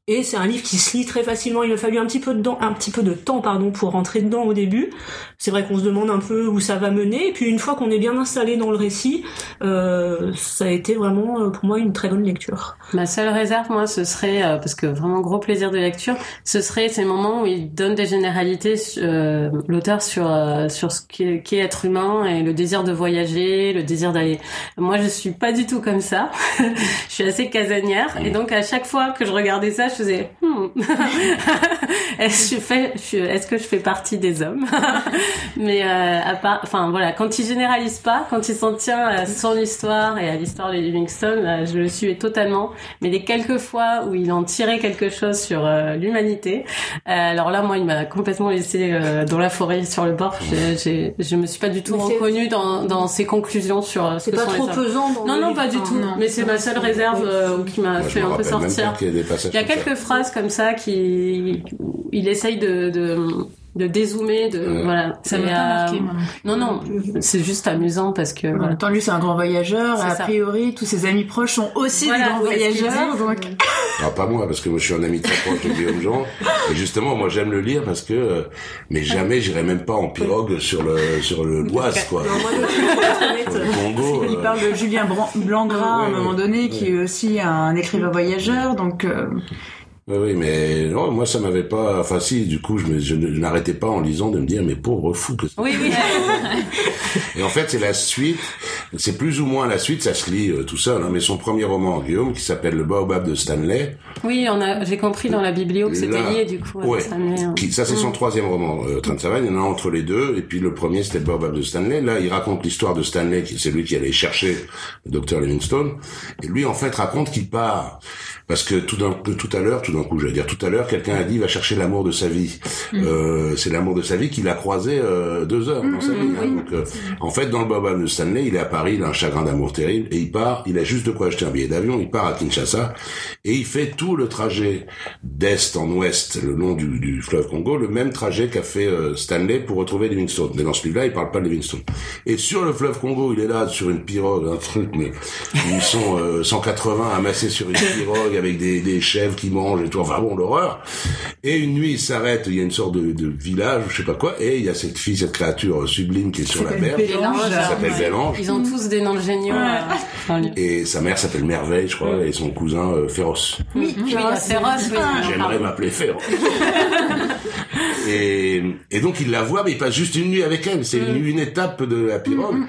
Et c'est un livre qui se lit très facilement. Il a fallu un petit peu de temps, un petit peu de temps, pardon, pour rentrer dedans au début. C'est vrai qu'on se demande un peu où ça va mener. Et puis une fois qu'on est bien installé dans le récit, euh, ça a été vraiment euh, pour moi une très bonne lecture. Ma seule réserve, moi, ce serait euh, parce que vraiment gros plaisir de lecture, ce serait ces moments où il donne des généralités euh, l'auteur sur euh, sur ce qu'est qu être humain et le désir de voyager, le désir d'aller. Moi, je suis pas du tout comme ça. je suis assez casanière et donc à chaque fois que je regardais ça, je faisais hmm. est-ce que je fais est-ce que je fais partie des hommes Mais euh, à part, enfin voilà, quand il généralise pas, quand il s'en tient à son histoire et à l'histoire de Livingstone, euh, je le suis totalement. Mais les quelques fois où il en tirait quelque chose sur euh, l'humanité, euh, alors là, moi, il m'a complètement laissé euh, dans la forêt sur le bord. J'ai, je me suis pas du tout Mais reconnue dans, dans ses conclusions sur euh, ce C'est que pas sont trop les pesant dans Non, non, pas du tout. non. Mais c'est ma seule réserve euh, qui m'a fait un peu sortir. Il y a ça. Phrases comme ça qui, il essaye de, de dézoomer, de, Ouais. voilà. Ça m'a pas euh, marqué, moi. Non, non, c'est juste amusant parce que, En voilà. même temps, lui, c'est un grand voyageur. A ça. priori, tous ses amis proches sont aussi Voilà, des grands voyageurs. dit. Donc, Alors pas moi, parce que moi je suis un ami très proche de Guillaume Jean. Et justement, moi j'aime le lire parce que, euh, mais jamais j'irai même pas en pirogue sur le sur le l'Oise quoi. Non, moi, le Congo. il euh, parle de Julien Blangras à un moment ouais, donné, qui est aussi un écrivain voyageur. Donc, euh, Oui, oui, mais non, moi ça m'avait pas. Enfin si, du coup, je, me- je n'arrêtais pas en lisant de me dire mais pauvre fou que. Oui, oui. Et en fait, c'est la suite. C'est plus ou moins la suite. Ça se lit euh, tout seul. Hein, mais son premier roman, Guillaume, qui s'appelle Le Baobab de Stanley. Oui, on a, j'ai compris dans la biblio que c'était lié, du coup. à ouais. Stanley, hein. Qui, ça, c'est son troisième roman, euh, Train de Savane. Il y en a entre les deux. Et puis le premier, c'était le Baobab de Stanley. Là, il raconte l'histoire de Stanley, qui c'est lui qui allait chercher le docteur Livingstone. Et lui, en fait, raconte qu'il part. Parce que tout tout à l'heure, tout d'un coup, je vais dire tout à l'heure, quelqu'un a dit il va chercher l'amour de sa vie. Euh, c'est l'amour de sa vie qu'il a croisé euh, deux heures dans sa vie. hein. Donc, euh, en fait, dans le Baobab de Stanley, il est à Paris, il a un chagrin d'amour terrible, et il part. Il a juste de quoi acheter un billet d'avion. Il part à Kinshasa et il fait tout le trajet d'est en ouest, le long du, du fleuve Congo, le même trajet qu'a fait euh, Stanley pour retrouver Livingstone. Mais dans ce livre-là, il parle pas de Livingstone. Et sur le fleuve Congo, il est là sur une pirogue, un truc, mais ils sont euh, 180 amassés sur une pirogue avec des, des chèvres qui mangent et tout. Enfin bon, l'horreur. Et une nuit, il s'arrête. Il y a une sorte de, de village, je sais pas quoi, et il y a cette fille, cette créature sublime qui est sur la berge. Bélange. Ça s'appelle ouais. Bélange. Ils ont tous des noms géniaux. euh. Et sa mère s'appelle Merveille, je crois, et son cousin euh, Féroce. Oui, oui, la féroce, oui. J'aimerais m'appeler Féroce. et, et donc il la voit, mais il passe juste une nuit avec elle. C'est une, une étape de la pirogue.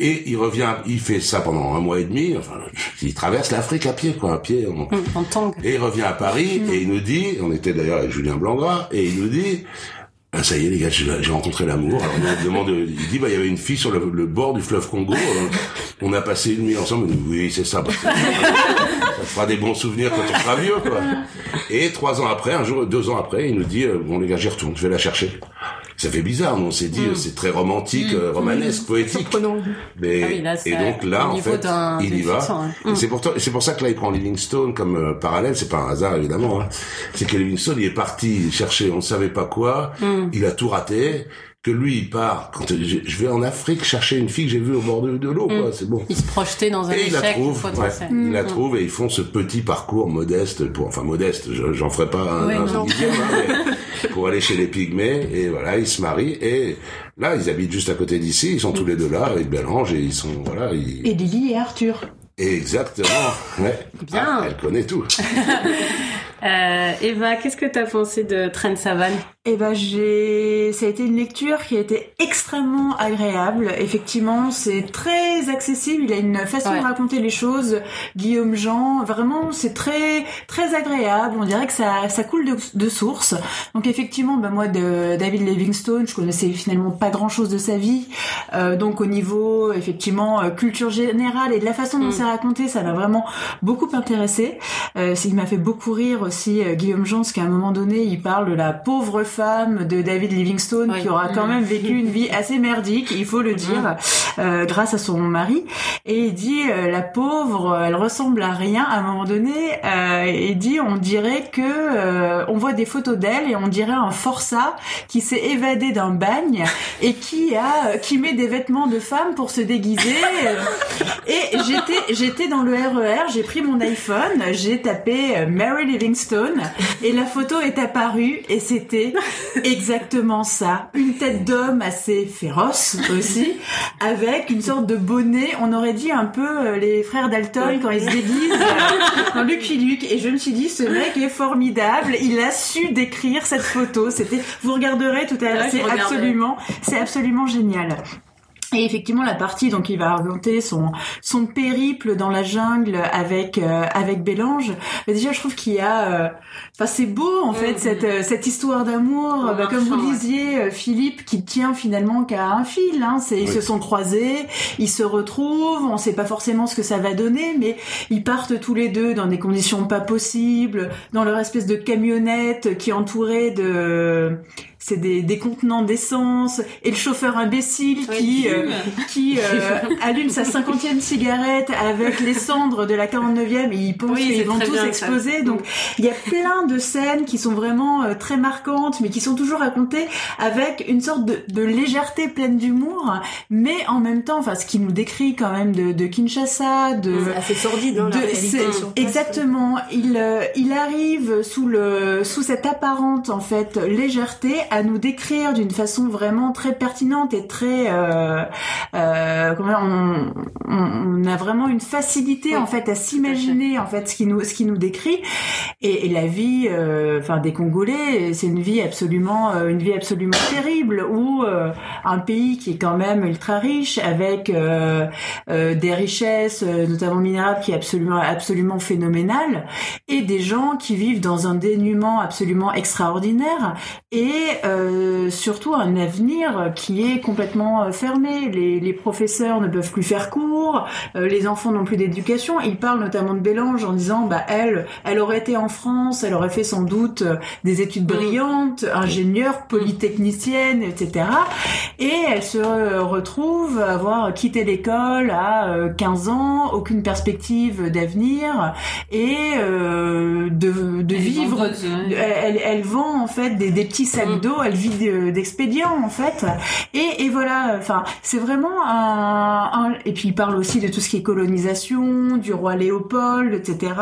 Et il revient, il fait ça pendant un mois et demi. Enfin, il traverse l'Afrique à pied, quoi, à pied. En tangue. Et il revient à Paris et il nous dit, on était d'ailleurs avec Julien Blangras, et il nous dit, ah, ça y est les gars, j'ai rencontré l'amour. Alors on demande, il dit, bah il y avait une fille sur le, le bord du fleuve Congo. Alors, on a passé une nuit ensemble. Oui, c'est ça. bah, ça fera des bons souvenirs quand on sera vieux, quoi. Et trois ans après, un jour, deux ans après, il nous dit, euh, bon les gars, j'y retourne, je vais la chercher. Ça fait bizarre, on s'est dit, euh, c'est très romantique, euh, romanesque, poétique. surprenant. Mais, Ah oui, là, c'est et donc là, en fait, il y va. hein. Et c'est pour ça que là, il prend Livingstone comme euh, parallèle. C'est pas un hasard, évidemment. Hein. C'est que Livingstone, il est parti chercher, on ne savait pas quoi. Mm. Il a tout raté. Que lui, il part. Quand je vais en Afrique chercher une fille que j'ai vue au bord de, de l'eau, quoi. C'est bon. Ils se projetaient dans un Et il la échec trouve, ouais, il la trouve et ils font ce petit parcours modeste pour, enfin modeste, je- j'en ferai pas un, Ouais, un non. dixième, hein, mais pour aller chez les pygmées et voilà, ils se marient et là ils habitent juste à côté d'ici, ils sont tous les deux là avec Bélange et ils sont voilà, ils... et Lily et Arthur. Exactement, ouais. Bien. Ah, elle connaît tout. Euh, Eva, qu'est-ce que t'as pensé de Train Savane? Eh ben, j'ai, ça a été une lecture qui a été extrêmement agréable. Effectivement, c'est très accessible. Il a une façon Ouais. de raconter les choses. Guillaume Jean, vraiment, c'est très, très agréable. On dirait que ça, ça coule de, de source. Donc, effectivement, ben, moi, de David Livingstone, je connaissais finalement pas grand chose de sa vie. Euh, donc, au niveau, effectivement, euh, culture générale et de la façon dont Mm. c'est raconté, ça m'a vraiment beaucoup intéressé. Euh, il m'a fait beaucoup rire aussi euh, Guillaume Jean, parce qu'à un moment donné, il parle de la pauvre femme de David Livingstone Oui. qui aura quand Mm. même vécu une vie assez merdique, il faut le dire, euh, grâce à son mari. Et il dit euh, la pauvre, elle ressemble à rien. À un moment donné, il dit on dirait que on voit des photos d'elle et on dirait un forçat qui s'est évadé d'un bagne et qui a qui met des vêtements de femme pour se déguiser. et j'étais j'étais dans le RER, j'ai pris mon iPhone, j'ai tapé euh, Mary Livingstone Stone et la photo est apparue et c'était exactement ça. Une tête d'homme assez féroce aussi, avec une sorte de bonnet. On aurait dit un peu euh, les frères Dalton quand ils se déguisent dans Lucky Luke. Et je me suis dit, ce mec est formidable. Il a su décrire cette photo. C'était, vous regarderez tout à l'heure. C'est absolument, c'est absolument génial. Et effectivement, la partie donc il va raconter son son périple dans la jungle avec euh, avec Bélange. Mais déjà, je trouve qu'il y a, euh, enfin c'est beau en fait Mhm. cette euh, cette histoire d'amour, bah, comme vous ouais. disiez, euh, Philippe, qui tient finalement qu'à un fil. Hein, c'est ils se sont croisés, ils se retrouvent. On sait pas forcément ce que ça va donner, mais ils partent tous les deux dans des conditions pas possibles, dans leur espèce de camionnette qui est entourée de c'est des, des contenants d'essence et le chauffeur imbécile Ouais, qui euh, qui euh, allume sa cinquantième cigarette avec les cendres de la 49e et il pense Oui, qu'ils vont tous ça. exploser. Donc il y a plein de scènes qui sont vraiment euh, très marquantes, mais qui sont toujours racontées avec une sorte de, de légèreté pleine d'humour, mais en même temps, enfin ce qui nous décrit quand même de, de Kinshasa, de C'est assez sordide, hein, la de- réalité exactement. Il euh, il arrive sous le sous cette apparente en fait légèreté à nous décrire d'une façon vraiment très pertinente et très euh, euh, on, a vraiment une facilité Oui, en fait à s'imaginer en fait ce qui nous ce qui nous décrit. Et, et la vie euh, enfin des Congolais c'est une vie absolument une vie absolument terrible où un pays qui est quand même ultra riche avec des richesses, notamment minérables, qui est absolument absolument phénoménal, et des gens qui vivent dans un dénuement absolument extraordinaire, et euh, surtout un avenir qui est complètement euh, fermé. Les, les professeurs ne peuvent plus faire cours, euh, les enfants n'ont plus d'éducation. Il parle notamment de Bélange en disant, bah elle, elle aurait été en France, elle aurait fait sans doute des études brillantes, ingénieure, polytechnicienne, etc. Et elle se retrouve à avoir quitté l'école à euh, 15 ans, aucune perspective d'avenir et euh, de, de Elle est vivre. vendeuse. Elle, vend en fait des, des petits sacs Mm. Elle vit de- d'expédients en fait. Et, et voilà, enfin c'est vraiment un, un- Et puis il parle aussi de tout ce qui est colonisation, du roi Léopold, etc.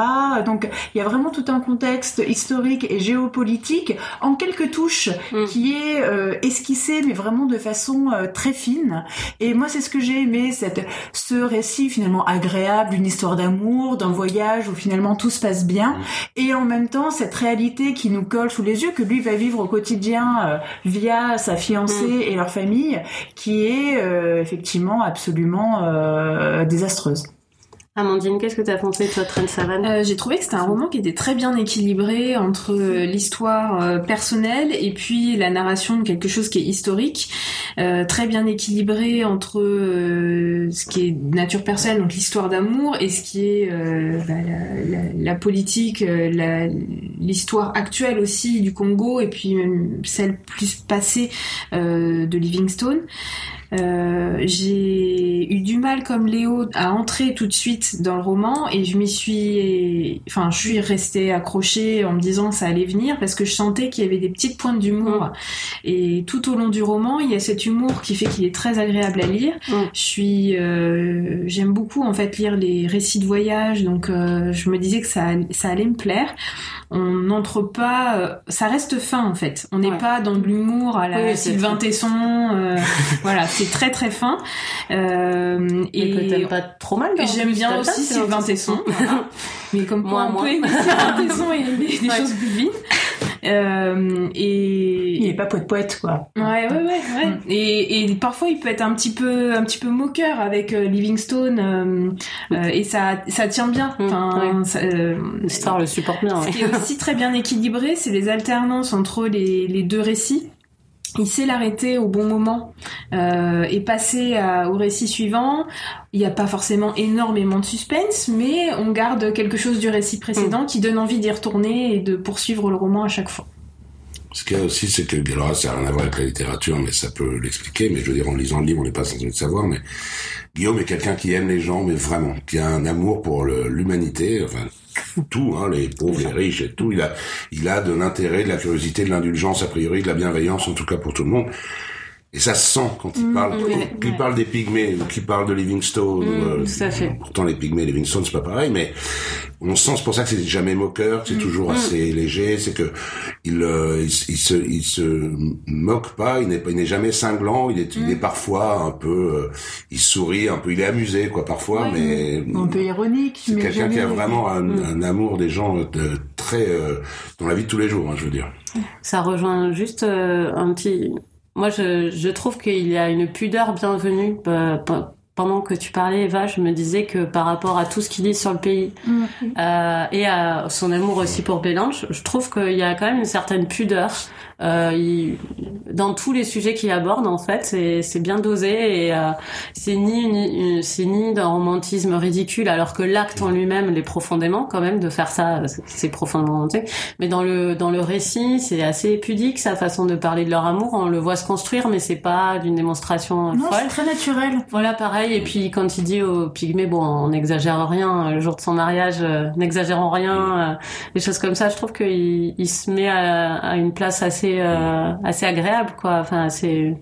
Donc il y a vraiment tout un contexte historique et géopolitique en quelques touches Mm. qui est euh, esquissé mais vraiment de façon euh, très fine. Et moi c'est ce que j'ai aimé, cette, ce récit finalement agréable, une histoire d'amour, d'un voyage où finalement tout se passe bien, et en même temps cette réalité qui nous colle sous les yeux, que lui va vivre au quotidien euh, via sa fiancée et leur famille, qui est euh, effectivement absolument euh, désastreuse. Amandine, qu'est-ce que t'as pensé toi, Trent Savane Euh, j'ai trouvé que c'était un roman qui était très bien équilibré entre euh, l'histoire euh, personnelle et puis la narration de quelque chose qui est historique, Euh, très bien équilibré entre ce qui est nature personnelle, donc l'histoire d'amour, et ce qui est bah, la, la- politique, l'histoire actuelle aussi du Congo, et puis même celle plus passée de Livingstone. J'ai eu du mal comme Léo à entrer tout de suite dans le roman et je m'y suis enfin je suis restée accrochée en me disant que ça allait venir parce que je sentais qu'il y avait des petites pointes d'humour. Et tout au long du roman il y a cet humour qui fait qu'il est très agréable à lire. Mm. je suis euh, j'aime beaucoup en fait lire les récits de voyage donc euh, je me disais que ça ça allait me plaire on n'entre pas euh, ça reste fin en fait on n'est Ouais. pas dans de l'humour à la Oui, Sylvain. Tesson euh, voilà c'est très très fin euh, Et t'aimes pas trop mal. J'aime bien aussi Sylvain Tesson. voilà. Mais comme quoi, Moi, on moi. peut aimer et des Ouais. choses plus fines. Euh, et Il est pas poète poète quoi. Ouais, ouais, ouais, ouais. Mm. Et, et parfois, il peut être un petit peu, un petit peu moqueur avec euh, Livingstone, euh, euh, et ça, ça tient bien. Mm, Enfin, ça, euh, L'histoire le supporte bien. ce qui est aussi très bien équilibré, c'est les alternances entre les, les deux récits. Il sait l'arrêter au bon moment euh, et passer à- au récit suivant. Il n'y a pas forcément énormément de suspense, mais on garde quelque chose du récit précédent qui donne envie d'y retourner et de poursuivre le roman à chaque fois. Ce qu'il y a aussi, c'est que, alors ça n'a rien à voir avec la littérature, mais ça peut l'expliquer, mais je veux dire, en lisant le livre, on n'est pas censé le savoir, mais Guillaume est quelqu'un qui aime les gens, mais vraiment, qui a un amour pour l'humanité, enfin, tout, hein, les pauvres, les riches et tout. Il a, il a de l'intérêt, de la curiosité, de l'indulgence, a priori, de la bienveillance, en tout cas pour tout le monde. Et ça se sent quand il Mm, parle, oui, qu'il ouais. parle des pygmées, ou qu'il parle de Livingstone. Mm, euh, tout à fait. Pourtant, les pygmées et Livingstone, c'est pas pareil, mais on sent, c'est pour ça que c'est jamais moqueur, Mm. que c'est toujours assez léger, c'est que il, euh, il, il se, il se moque pas, il n'est pas, il n'est jamais cinglant, il est, Mm. il est parfois un peu, euh, il sourit un peu, il est amusé, quoi, parfois, mais Un peu ironique, c'est mais quelqu'un qui a vraiment un, Mm. un amour des gens de, très, euh, dans la vie de tous les jours, hein, je veux dire. Ça rejoint juste euh, un petit. Moi, je, je trouve qu'il y a une pudeur bienvenue. euh, pe- pendant que tu parlais, Eva, je me disais que par rapport à tout ce qu'il dit sur le pays Mm. euh, et à son amour aussi pour Bélange, je trouve qu'il y a quand même une certaine pudeur euh, il- dans tous les sujets qu'il aborde. En fait, c'est c'est bien dosé et euh, c'est ni une- ni d'un romantisme ridicule, alors que l'acte en lui-même l'est profondément quand même de faire ça, c'est profondément romantique. Mais dans le dans le récit, c'est assez pudique sa façon de parler de leur amour. On le voit se construire, mais c'est pas d'une démonstration Non, folle. c'est très naturel. Voilà, pareil. Et puis quand il dit aux pygmées, bon, on n'exagère rien, le jour de son mariage, euh, n'exagérons rien, euh, des choses comme ça, je trouve qu'il il se met à, à une place assez euh, assez agréable, quoi. Enfin, assez.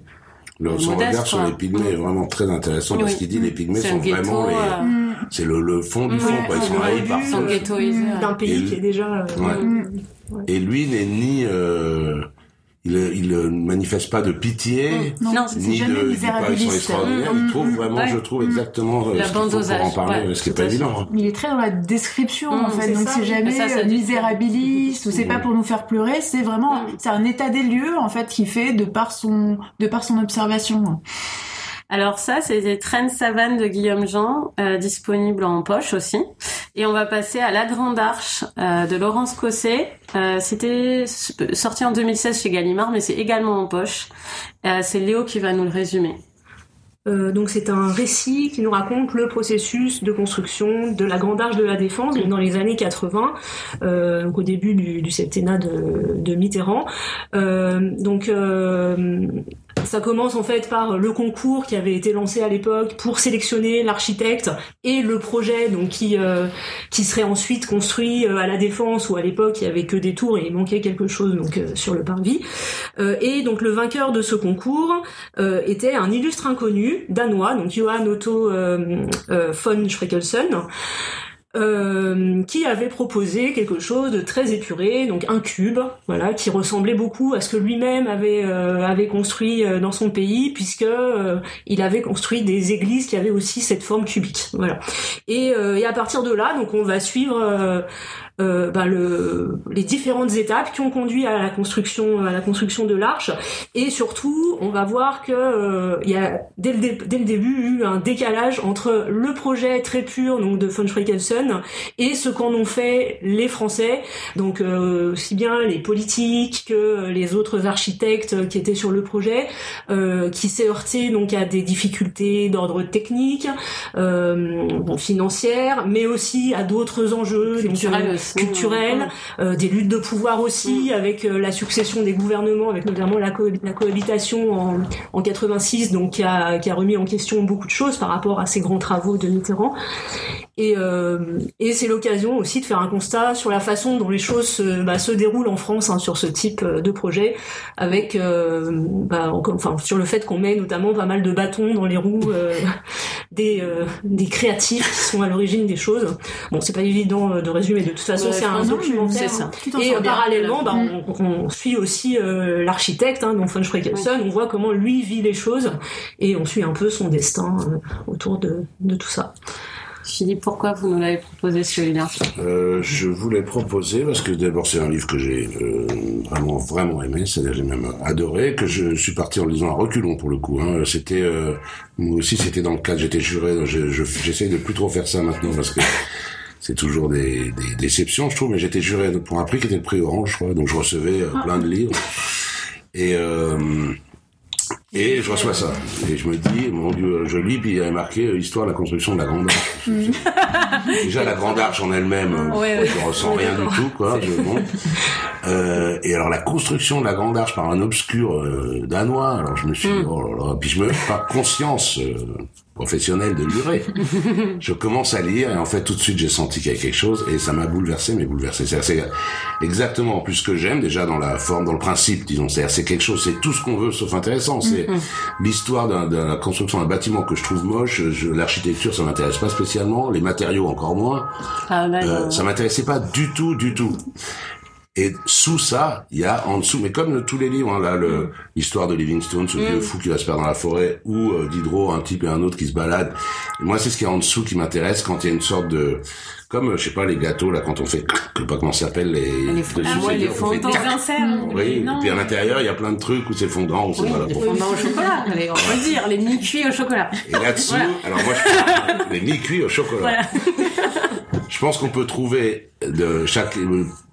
Le, son Modeste, regard sur les pygmées est vraiment très intéressant parce Oui. qu'il dit les pygmées sont ghetto. vraiment les, euh, c'est le, le fond du Ouais, fond, quoi. Ils sont haïs par ils sont euh, ghettoisés. d'un pays Et- qui est déjà euh, Ouais. Et lui n'est ni, euh, il, il ne manifeste pas de pitié, Non, c'est ni jamais de, il dit pas ils sont misérabiliste. extraordinaires. Mm, Il trouve mm, vraiment, ouais. je trouve exactement euh, La ce qu'il bande faut pour en parler, ouais, ce qui est pas évident. hein. Il est très dans la description en Mm, fait, donc c'est jamais Mais ça, ça euh, misérabiliste ou c'est pas pour nous faire pleurer, c'est vraiment Mm. c'est un état des lieux en fait qui fait de par son de par son observation. Alors ça, c'était Train Savane de Guillaume Jean, euh, disponible en poche aussi. Et on va passer à La Grande Arche euh, de Laurence Cosset. Euh, c'était sorti en 2016 chez Gallimard, mais c'est également en poche. C'est Léo qui va nous le résumer. Donc c'est un récit qui nous raconte le processus de construction de la Grande Arche de la Défense dans les années 80, euh, donc au début du, septennat de, de Mitterrand. Donc ça commence en fait par le concours qui avait été lancé à l'époque pour sélectionner l'architecte et le projet donc qui euh, qui serait ensuite construit euh, à la Défense où à l'époque il y avait que des tours et il manquait quelque chose donc euh, sur le parvis. Euh, et donc le vainqueur de ce concours euh, était un illustre inconnu danois, donc Johan Otto euh, von Schreckelsen, euh, qui avait proposé quelque chose de très épuré, donc un cube, voilà, qui ressemblait beaucoup à ce que lui-même avait euh, avait construit euh, dans son pays, puisque euh, il avait construit des églises qui avaient aussi cette forme cubique, voilà. Et, et à partir de là, donc on va suivre euh, euh, bah, le, les différentes étapes qui ont conduit à la construction à la construction de l'arche. Et surtout on va voir que euh, il y a dès le, dé- dès le début eu un décalage entre le projet très pur donc de von Schreckelsen et ce qu'en ont fait les Français. Donc euh, aussi bien les politiques que les autres architectes qui étaient sur le projet euh, qui s'est heurté donc à des difficultés d'ordre technique euh, bon, financières mais aussi à d'autres enjeux donc, Culturel euh, euh, des luttes de pouvoir aussi, avec euh, la succession des gouvernements, avec notamment la, co- la cohabitation en, en 86, donc qui a, qui a remis en question beaucoup de choses par rapport à ces grands travaux de Mitterrand. Et, euh, et c'est l'occasion aussi de faire un constat sur la façon dont les choses se, bah, se déroulent en France hein, sur ce type euh, de projet, avec euh, bah, enfin sur le fait qu'on met notamment pas mal de bâtons dans les roues euh, des, euh, des créatifs qui sont à l'origine des choses. Bon, c'est pas évident euh, de résumer. De toute façon, Ouais, c'est un documentaire. c'est ça. Et euh, parallèlement, bah, on, on suit aussi euh, l'architecte, hein, donc von. On voit comment lui vit les choses et on suit un peu son destin euh, autour de, de tout ça. Philippe, pourquoi vous nous l'avez proposé celui-là Euh, je voulais proposer parce que d'abord c'est un livre que j'ai euh, vraiment vraiment aimé, c'est-à-dire j'ai même adoré, que je suis parti en lisant à reculons pour le coup. Hein. C'était euh, moi aussi c'était dans le cadre, j'étais juré, donc je- je- j'essaye de plus trop faire ça maintenant parce que c'est toujours des, des déceptions je trouve, mais j'étais juré pour un prix qui était le prix Orange, je crois, donc je recevais euh, plein de livres. Et euh, et je reçois ça. Et je me dis, mon Dieu, je lis, puis il y avait marqué euh, Histoire de la construction de la Grande Arche. Déjà, la Grande Arche en elle-même, euh, Ouais, ouais. je ressens rien du tout, quoi. Je, bon. Euh, et alors la construction de la Grande Arche par un obscur euh, danois, alors je me suis, Mm. oh là là, puis je me pas conscience euh, professionnelle de livrer. je commence à lire et en fait tout de suite j'ai senti qu'il y avait quelque chose et ça m'a bouleversé, mais bouleversé. C'est exactement en plus ce que j'aime déjà dans la forme, dans le principe, disons. C'est c'est quelque chose, c'est tout ce qu'on veut sauf intéressant. C'est l'histoire d'un- de la construction d'un bâtiment que je trouve moche. L'architecture, ça m'intéresse pas spécialement. Les matériaux encore moins. Ah, là, Euh, ça m'intéressait pas du tout, du tout. Et sous ça, il y a en dessous, mais comme le- tous les livres, hein, là, l'histoire de Livingstone, ce vieux fou qui va se perdre dans la forêt, ou euh, Diderot, un type et un autre qui se baladent. Et moi, c'est ce qui est en dessous qui m'intéresse quand il y a une sorte de, comme euh, je sais pas les gâteaux là, quand on fait, je sais pas comment ça s'appelle les, Les dessus, ah, ouais, les on fondants. Inserts. Oui, et puis à l'intérieur, il y a plein de trucs où c'est fondant, où c'est Oui, voilà. les bon. fondants au chocolat, les- on peut dire, les mi-cuits au chocolat. Et là-dessous, Voilà. alors moi je les mi-cuits au chocolat. Voilà. Je pense qu'on peut trouver de chaque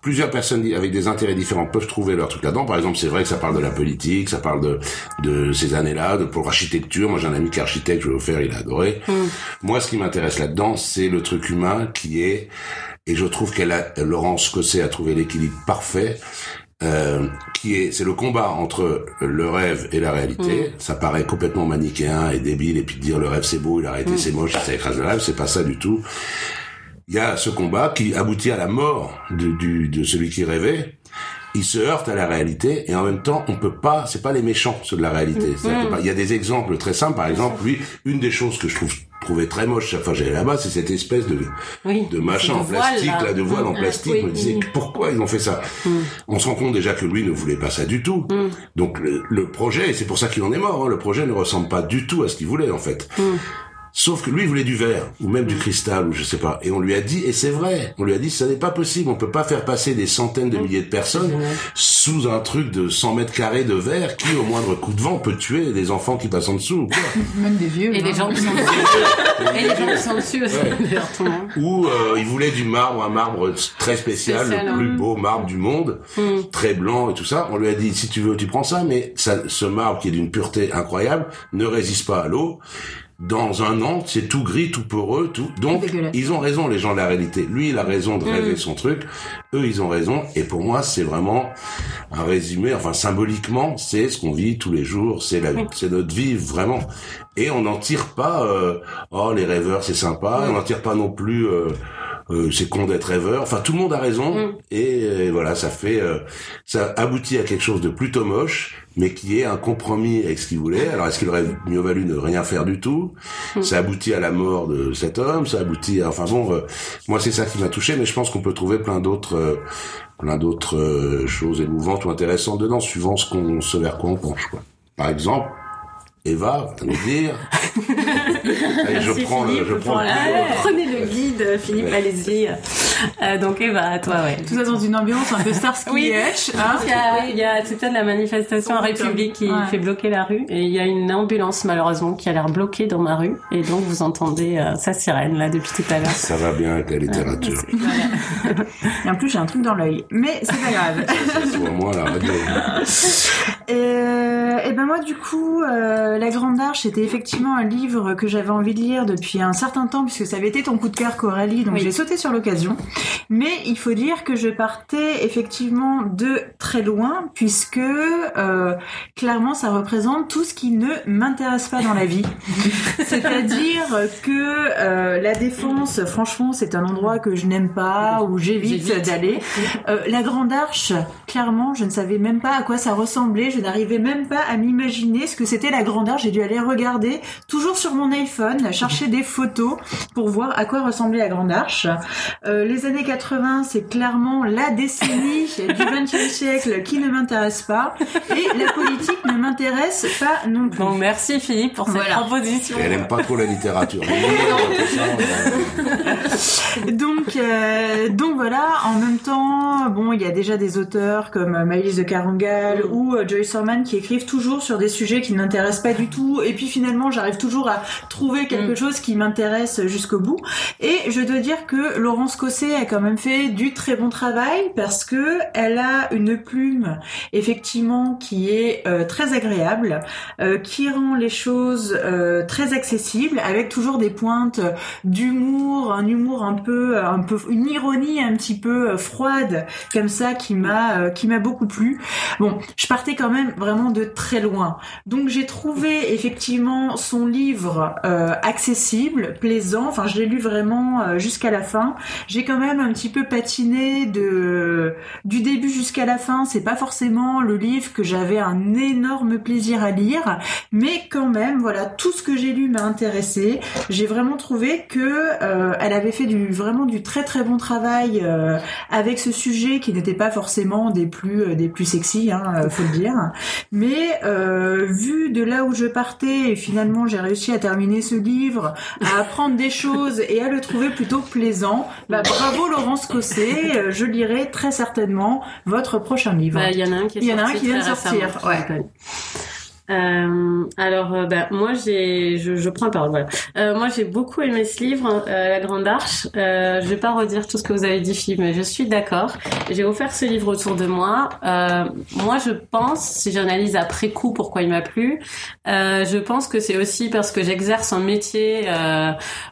plusieurs personnes avec des intérêts différents peuvent trouver leur truc là-dedans. Par exemple, c'est vrai que ça parle de la politique, ça parle de de ces années-là, de pour l'architecture. Moi, j'ai un ami qui est architecte, je vais le faire, il a adoré. Moi, ce qui m'intéresse là-dedans, c'est le truc humain qui est et je trouve qu'elle a Laurence Cosset a trouvé l'équilibre parfait. Euh, qui est c'est le combat entre le rêve et la réalité. Ça paraît complètement manichéen et débile et puis de dire le rêve c'est beau et la réalité c'est moche, ça écrase le rêve, c'est pas ça du tout. Il y a ce combat qui aboutit à la mort de, du, de celui qui rêvait. Il se heurte à la réalité et en même temps on peut pas, c'est pas les méchants ceux de la réalité. Que, bah, Il y a des exemples très simples. Par exemple, lui, une des choses que je trouve trouvais très moche chaque fois que j'allais là-bas, c'est cette espèce de Oui. de machin De en voile, plastique, là. là, de voile en Mm. plastique. Oui, Je me disais, pourquoi ils ont fait ça On se rend compte déjà que lui ne voulait pas ça du tout. Mm. Donc le, le projet, et c'est pour ça qu'il en est mort, hein, le projet ne ressemble pas du tout à ce qu'il voulait en fait. Mm. Sauf que lui il voulait du verre, ou même du cristal, ou je sais pas. Et on lui a dit, et c'est vrai, on lui a dit, ça n'est pas possible, on peut pas faire passer des centaines de milliers de personnes sous un truc de 100 mètres carrés de verre qui, au moindre coup de vent, peut tuer des enfants qui passent en dessous. ou quoi. Même des vieux. Et hein. les gens qui sont dessus. Et les gens qui sont dessus aussi, Ouais. monde. Ou euh, il voulait du marbre, un marbre très spécial, Spécial, le plus hein. beau marbre du monde, Mm. très blanc et tout ça. On lui a dit si tu veux, tu prends ça, mais ça, ce marbre qui est d'une pureté incroyable ne résiste pas à l'eau. Dans un an, c'est tout gris, tout poreux, tout. Donc, ils ont raison, les gens de la réalité. Lui, il a raison de rêver Mm. son truc. Eux, ils ont raison. Et pour moi, c'est vraiment un résumé. Enfin, symboliquement, c'est ce qu'on vit tous les jours. C'est la, c'est notre vie vraiment. Et on n'en tire pas. euh, oh, les rêveurs, c'est sympa. On n'en tire pas non plus. euh, euh, c'est con d'être rêveur. Enfin, tout le monde a raison. Mm. Et, euh, voilà, ça fait, euh, ça aboutit à quelque chose de plutôt moche, mais qui est un compromis avec ce qu'il voulait. Alors, est-ce qu'il aurait mieux valu ne rien faire du tout? Ça aboutit à la mort de cet homme. Ça aboutit, à, enfin bon, euh, moi c'est ça qui m'a touché, mais je pense qu'on peut trouver plein d'autres, euh, plein d'autres euh, choses émouvantes ou intéressantes dedans, suivant ce qu'on, ce vers quoi on penche. Quoi. Par exemple. Eva va nous dire. Allez, je Merci, prends le, je prends le la-. Prenez le guide, Philippe, Ouais. allez-y. Euh, donc Eva, à toi, ouais. Tout ça dans une ambiance un peu Starsky Oui. et Hutch, hein. Il y a, il y a tout à de la manifestation à République qui Ouais. fait bloquer la rue et il y a une ambulance malheureusement qui a l'air bloquée dans ma rue et donc vous entendez euh, sa sirène là depuis tout à l'heure. Ça va bien avec la littérature. Et en plus, j'ai un truc dans l'œil. Mais c'est pas grave. Moins à la radio. Et, euh, et ben moi du coup, euh, La Grande Arche c'était effectivement un livre que j'avais envie de lire depuis un certain temps puisque ça avait été ton coup de cœur Coralie, donc Oui. j'ai sauté sur l'occasion. Mais il faut dire que je partais effectivement de très loin puisque euh, clairement ça représente tout ce qui ne m'intéresse pas dans la vie. C'est-à-dire que euh, la défense, franchement, c'est un endroit que je n'aime pas, où j'évite d'aller. Euh, la Grande Arche, clairement, je ne savais même pas à quoi ça ressemblait. Je n'arrivais même pas à m'imaginer ce que c'était la Grande J'ai dû aller regarder, toujours sur mon iPhone, chercher des photos pour voir à quoi ressemblait la Grande Arche. Euh, les années 80, c'est clairement la décennie du XXe siècle qui ne m'intéresse pas. Et la politique ne m'intéresse pas non plus. Bon merci Philippe pour cette Voilà. proposition. Et elle aime pas trop la littérature. Donc, euh, donc voilà. En même temps, bon, il y a déjà des auteurs comme Maëlys de Carongal ou euh, Joyce Orman qui écrivent toujours sur des sujets qui ne m'intéressent pas du tout. Et puis finalement, j'arrive toujours à trouver quelque Mm. chose qui m'intéresse jusqu'au bout. Et je dois dire que Laurence Cosset a quand même fait du très bon travail parce que elle a une plume effectivement qui est euh, très agréable, euh, qui rend les choses euh, très accessibles avec toujours des pointes d'humour, un humour humour un peu, un peu, une ironie un petit peu froide comme ça qui m'a, qui m'a beaucoup plu. Bon, je partais quand même vraiment de très loin. Donc j'ai trouvé effectivement son livre accessible, plaisant. Enfin, je l'ai lu vraiment jusqu'à la fin. J'ai quand même un petit peu patiné de du début jusqu'à la fin. C'est pas forcément le livre que j'avais un énorme plaisir à lire, mais quand même, voilà, tout ce que j'ai lu m'a intéressé. J'ai vraiment trouvé que euh, elle avait fait du vraiment du très très bon travail euh, avec ce sujet qui n'était pas forcément des plus euh, des plus sexy, hein, faut le dire. Mais vu de là où je partais, et finalement j'ai réussi à terminer ce livre, à apprendre des choses et à le trouver plutôt plaisant. Bah, bravo Laurence Cosset, je lirai très certainement votre prochain livre. Bah, il y en a un qui est Il y en a un sorti qui vient de sortir, ouais. Euh, alors, euh, ben, moi, j'ai, je, prends la parole. Voilà. Euh, moi, j'ai beaucoup aimé ce livre, La Grande Arche. Je vais pas redire tout ce que vous avez dit, Philippe, mais je suis d'accord. J'ai offert ce livre autour de moi. Moi, je pense, si j'analyse après coup pourquoi il m'a plu, je pense que c'est aussi parce que j'exerce un métier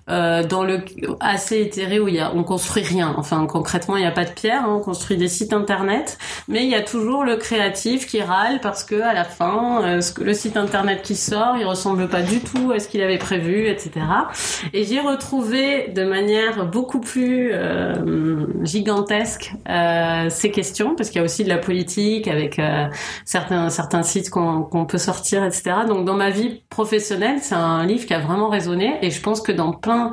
dans le assez éthéré où il y a, on construit rien. Enfin, concrètement, il n'y a pas de pierre. hein, on construit des sites internet, mais il y a toujours le créatif qui râle parce que à la fin, ce que- le site internet qui sort, il ressemble pas du tout à ce qu'il avait prévu, etc. Et j'ai retrouvé de manière beaucoup plus euh, gigantesque euh, ces questions, parce qu'il y a aussi de la politique avec euh, certains certains sites qu'on peut sortir, etc. Donc dans ma vie professionnelle, c'est un livre qui a vraiment résonné, et je pense que dans plein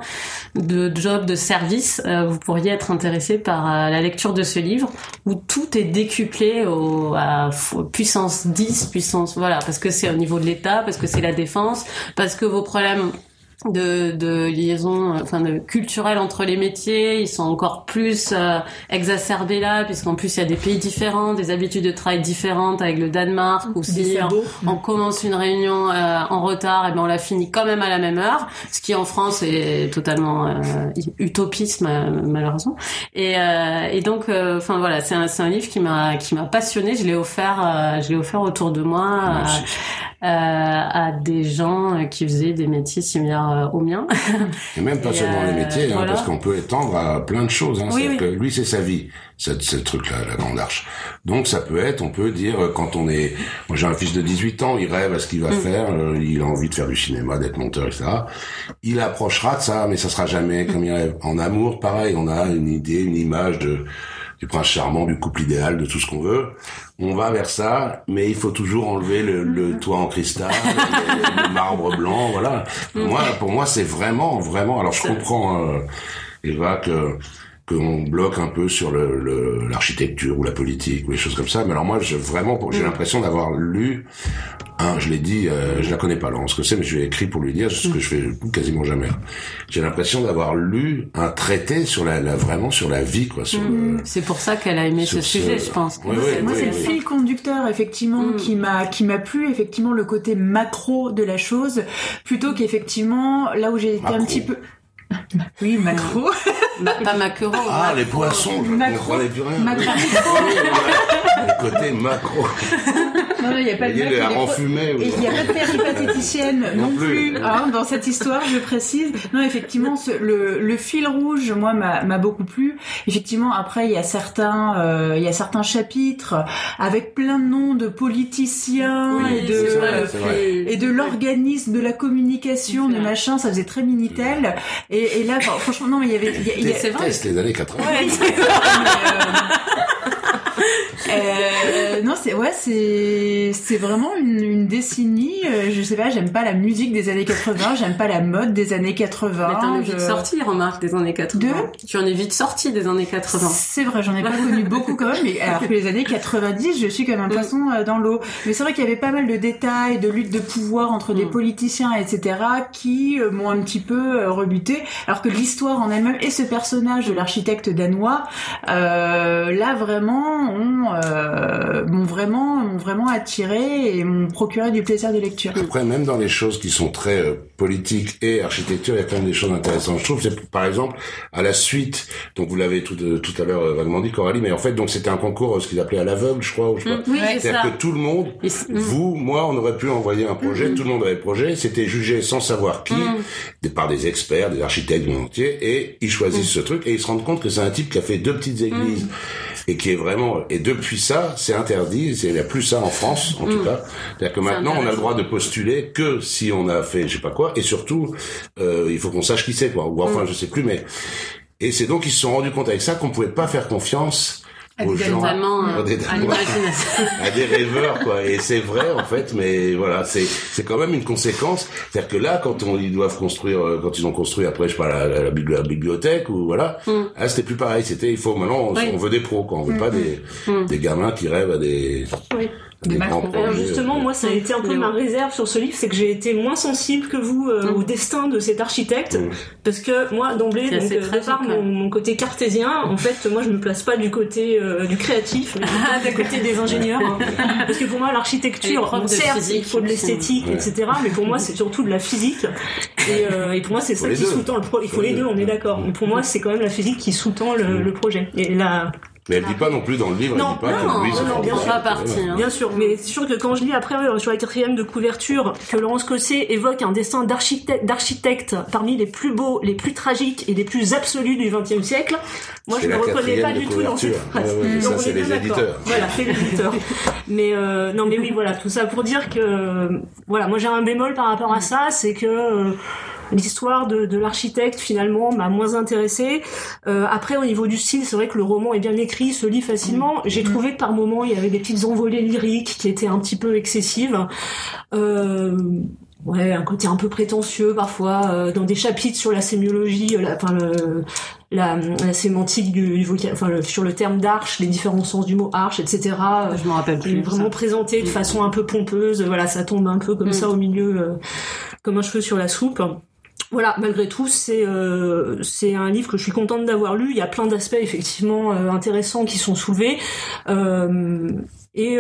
de jobs de service, vous pourriez être intéressé par la lecture de ce livre, où tout est décuplé au, à puissance 10, puissance voilà, parce que c'est au niveau de l'État, parce que c'est la défense, parce que vos problèmes de, de liaison, enfin de culturel entre les métiers, ils sont encore plus euh, exacerbés là, puisqu'en plus il y a des pays différents, des habitudes de travail différentes avec le Danemark, ou si on, commence une réunion euh, en retard, et ben on la finit quand même à la même heure, ce qui en France est totalement euh, utopisme euh, malheureusement. Et, euh, et donc, euh, enfin voilà, c'est un, un livre qui m'a qui m'a passionné. Je l'ai offert, euh, je l'ai offert autour de moi. À des gens qui faisaient des métiers similaires euh. Et même pas Et, seulement euh, les métiers, hein, parce qu'on peut étendre à plein de choses. Hein. Oui, oui. que lui, c'est sa vie, ce, ce truc-là, la grande arche. Donc ça peut être, on peut dire, euh, quand on est... Moi j'ai un fils de 18 ans, il rêve à ce qu'il va Mm. faire, euh, il a envie de faire du cinéma, d'être monteur, etc. Il approchera de ça, mais ça sera jamais comme il rêve. En amour, pareil, on a une idée, une image de du prince charmant, du couple idéal, de tout ce qu'on veut. On va vers ça, mais il faut toujours enlever le, le toit en cristal, le, le marbre blanc, voilà. Moi, pour moi, c'est vraiment, vraiment. Alors, je comprends, euh, Eva, que qu'on bloque un peu sur le le- l'architecture ou la politique ou les choses comme ça. Mais alors moi, je, vraiment, j'ai l'impression d'avoir lu un, je l'ai dit, euh, je la connais pas, Laurence que c'est, mais je lui ai écrit pour lui dire ce que je fais quasiment jamais. J'ai l'impression d'avoir lu un traité sur la, la- vraiment sur la vie, quoi, le- C'est pour ça qu'elle a aimé ce sujet, je pense. Moi, c'est- moi, ouais, c'est le fil conducteur effectivement Mm. qui m'a qui m'a plu effectivement le côté macro de la chose plutôt qu'effectivement là où j'ai été un petit peu oui macro Ma- pas maquereau. Ah, les poissons, je Macro. comprenais plus rien. Macro. le côté macro. non non, il y a pas de y a il y pas- n'y de péripatéticienne non, Non plus, plus. hein, dans cette histoire, je précise. Non, effectivement, ce- le, le fil rouge, moi, m'a m'a beaucoup plu. Effectivement, après, il y a certains, euh, il y a certains chapitres avec plein de noms de politiciens Oui, et de vrai, et de l'organisme de la communication, de machin, ça faisait très minitel. Et, et là, franchement, non, mais il y avait, il y a- il y a- C'est vrai. Les années 80. Ouais, mais, euh, euh, non, c'est ouais, c'est c'est vraiment une, une décennie. euh, je sais pas, j'aime pas la musique des années 80, j'aime pas la mode des années 80. Mais t'en es je- vite sorti, remarque, des années 80. Tu en es vite sorti des années 80. C'est vrai, j'en ai pas connu beaucoup quand même, mais alors que les années 90, je suis comme un poisson euh, dans l'eau. Mais c'est vrai qu'il y avait pas mal de détails, de lutte de pouvoir entre des Mm. politiciens, etc., qui euh, m'ont un petit peu euh, rebuté. Alors que l'histoire en elle-même et ce personnage de l'architecte danois, euh, là vraiment, euh, m'ont vraiment m'ont vraiment attiré et m'ont procuré du plaisir de lecture. Après, même dans les choses qui sont très euh, politiques et architecture, il y a quand même des choses intéressantes. Je trouve, c'est par exemple à la suite. Donc vous l'avez tout, euh, tout à l'heure euh, vaguement dit, Coralie, mais en fait, donc c'était un concours, euh, ce qu'ils appelaient à l'aveugle, je crois. Ou je sais pas. Oui, c'est C'est-à-dire que tout le monde, mm. vous, moi, on aurait pu envoyer un projet, tout le monde avait le projet, c'était jugé sans savoir qui, Mm. par des experts, des architectes du monde entier, et ils choisissent ce truc, et ils se rendent compte que c'est un type qui a fait deux petites églises, Mm. Et qui est vraiment, et depuis ça, c'est interdit, c'est- il n'y a plus ça en France, en tout cas. C'est-à-dire que maintenant, on a le droit de postuler que si on a fait je sais pas quoi, et surtout, euh, il faut qu'on sache qui c'est, quoi, ou enfin, je sais plus, mais, et c'est donc ils se sont rendus compte avec ça qu'on pouvait pas faire confiance gens, euh, à des- à l'imagination. à des rêveurs quoi et c'est vrai en fait mais voilà c'est c'est quand même une conséquence c'est-à-dire que là quand on ils doivent construire euh, quand ils ont construit après je sais pas la, la, la bibli- la bibliothèque ou voilà Mm. ah c'était plus pareil c'était il faut maintenant on, Oui. on veut des pros quoi on veut pas des Mm. des gamins qui rêvent à des Oui. Des. Alors justement, moi, ça a été un peu ma réserve sur ce livre, c'est que j'ai été moins sensible que vous euh, Mm. au destin de cet architecte, Mm. parce que moi, d'emblée, C'est donc, euh, de par tragique, mon, côté cartésien, en fait, moi, je me place pas du côté euh, du créatif, mais Ah, du côté des ingénieurs, hein. parce que pour moi, l'architecture, certes, physique il faut de l'esthétique, Ouais. etc., mais pour moi, c'est surtout de la physique, et, euh, et pour moi, c'est ça qui sous-tend le pro. Il faut les deux, on est d'accord. Mais pour moi, c'est quand même la physique qui sous-tend le, le projet. Et là, mais elle dit pas non plus dans le livre Non, elle dit pas non, que lui non, non, bien partie, hein. Bien sûr, mais c'est sûr que quand je lis après euh, sur la quatrième de couverture que Laurence Cosset évoque un destin d'architecte, parmi les plus beaux, les plus tragiques et les plus absolus du XXe siècle, moi je me la reconnais pas du tout dans cette phrase. Ouais, ouais, ça, c'est est les éditeurs. Voilà, c'est l'éditeur. mais euh, non, mais oui, voilà, tout ça pour dire que voilà, moi j'ai un bémol par rapport à ça, c'est que euh, L'histoire de, de l'architecte finalement m'a moins intéressée. Euh, après au niveau du style, c'est vrai que le roman est bien écrit, se lit facilement. J'ai trouvé que par moments il y avait des petites envolées lyriques qui étaient un petit peu excessives. Euh, ouais, un côté un peu prétentieux parfois euh, dans des chapitres sur la sémiologie, euh, la, enfin le, la, la sémantique du, enfin le- sur le terme d'arche, les différents sens du mot arche, etc. Euh, Je me rappelle est plus. vraiment ça. présenté de Mm. façon un peu pompeuse. Voilà, ça tombe un peu comme Mm. ça au milieu, euh, comme un cheveu sur la soupe. Voilà, malgré tout, c'est euh, c'est un livre que je suis contente d'avoir lu. Il y a plein d'aspects effectivement euh, intéressants qui sont soulevés. Euh, et,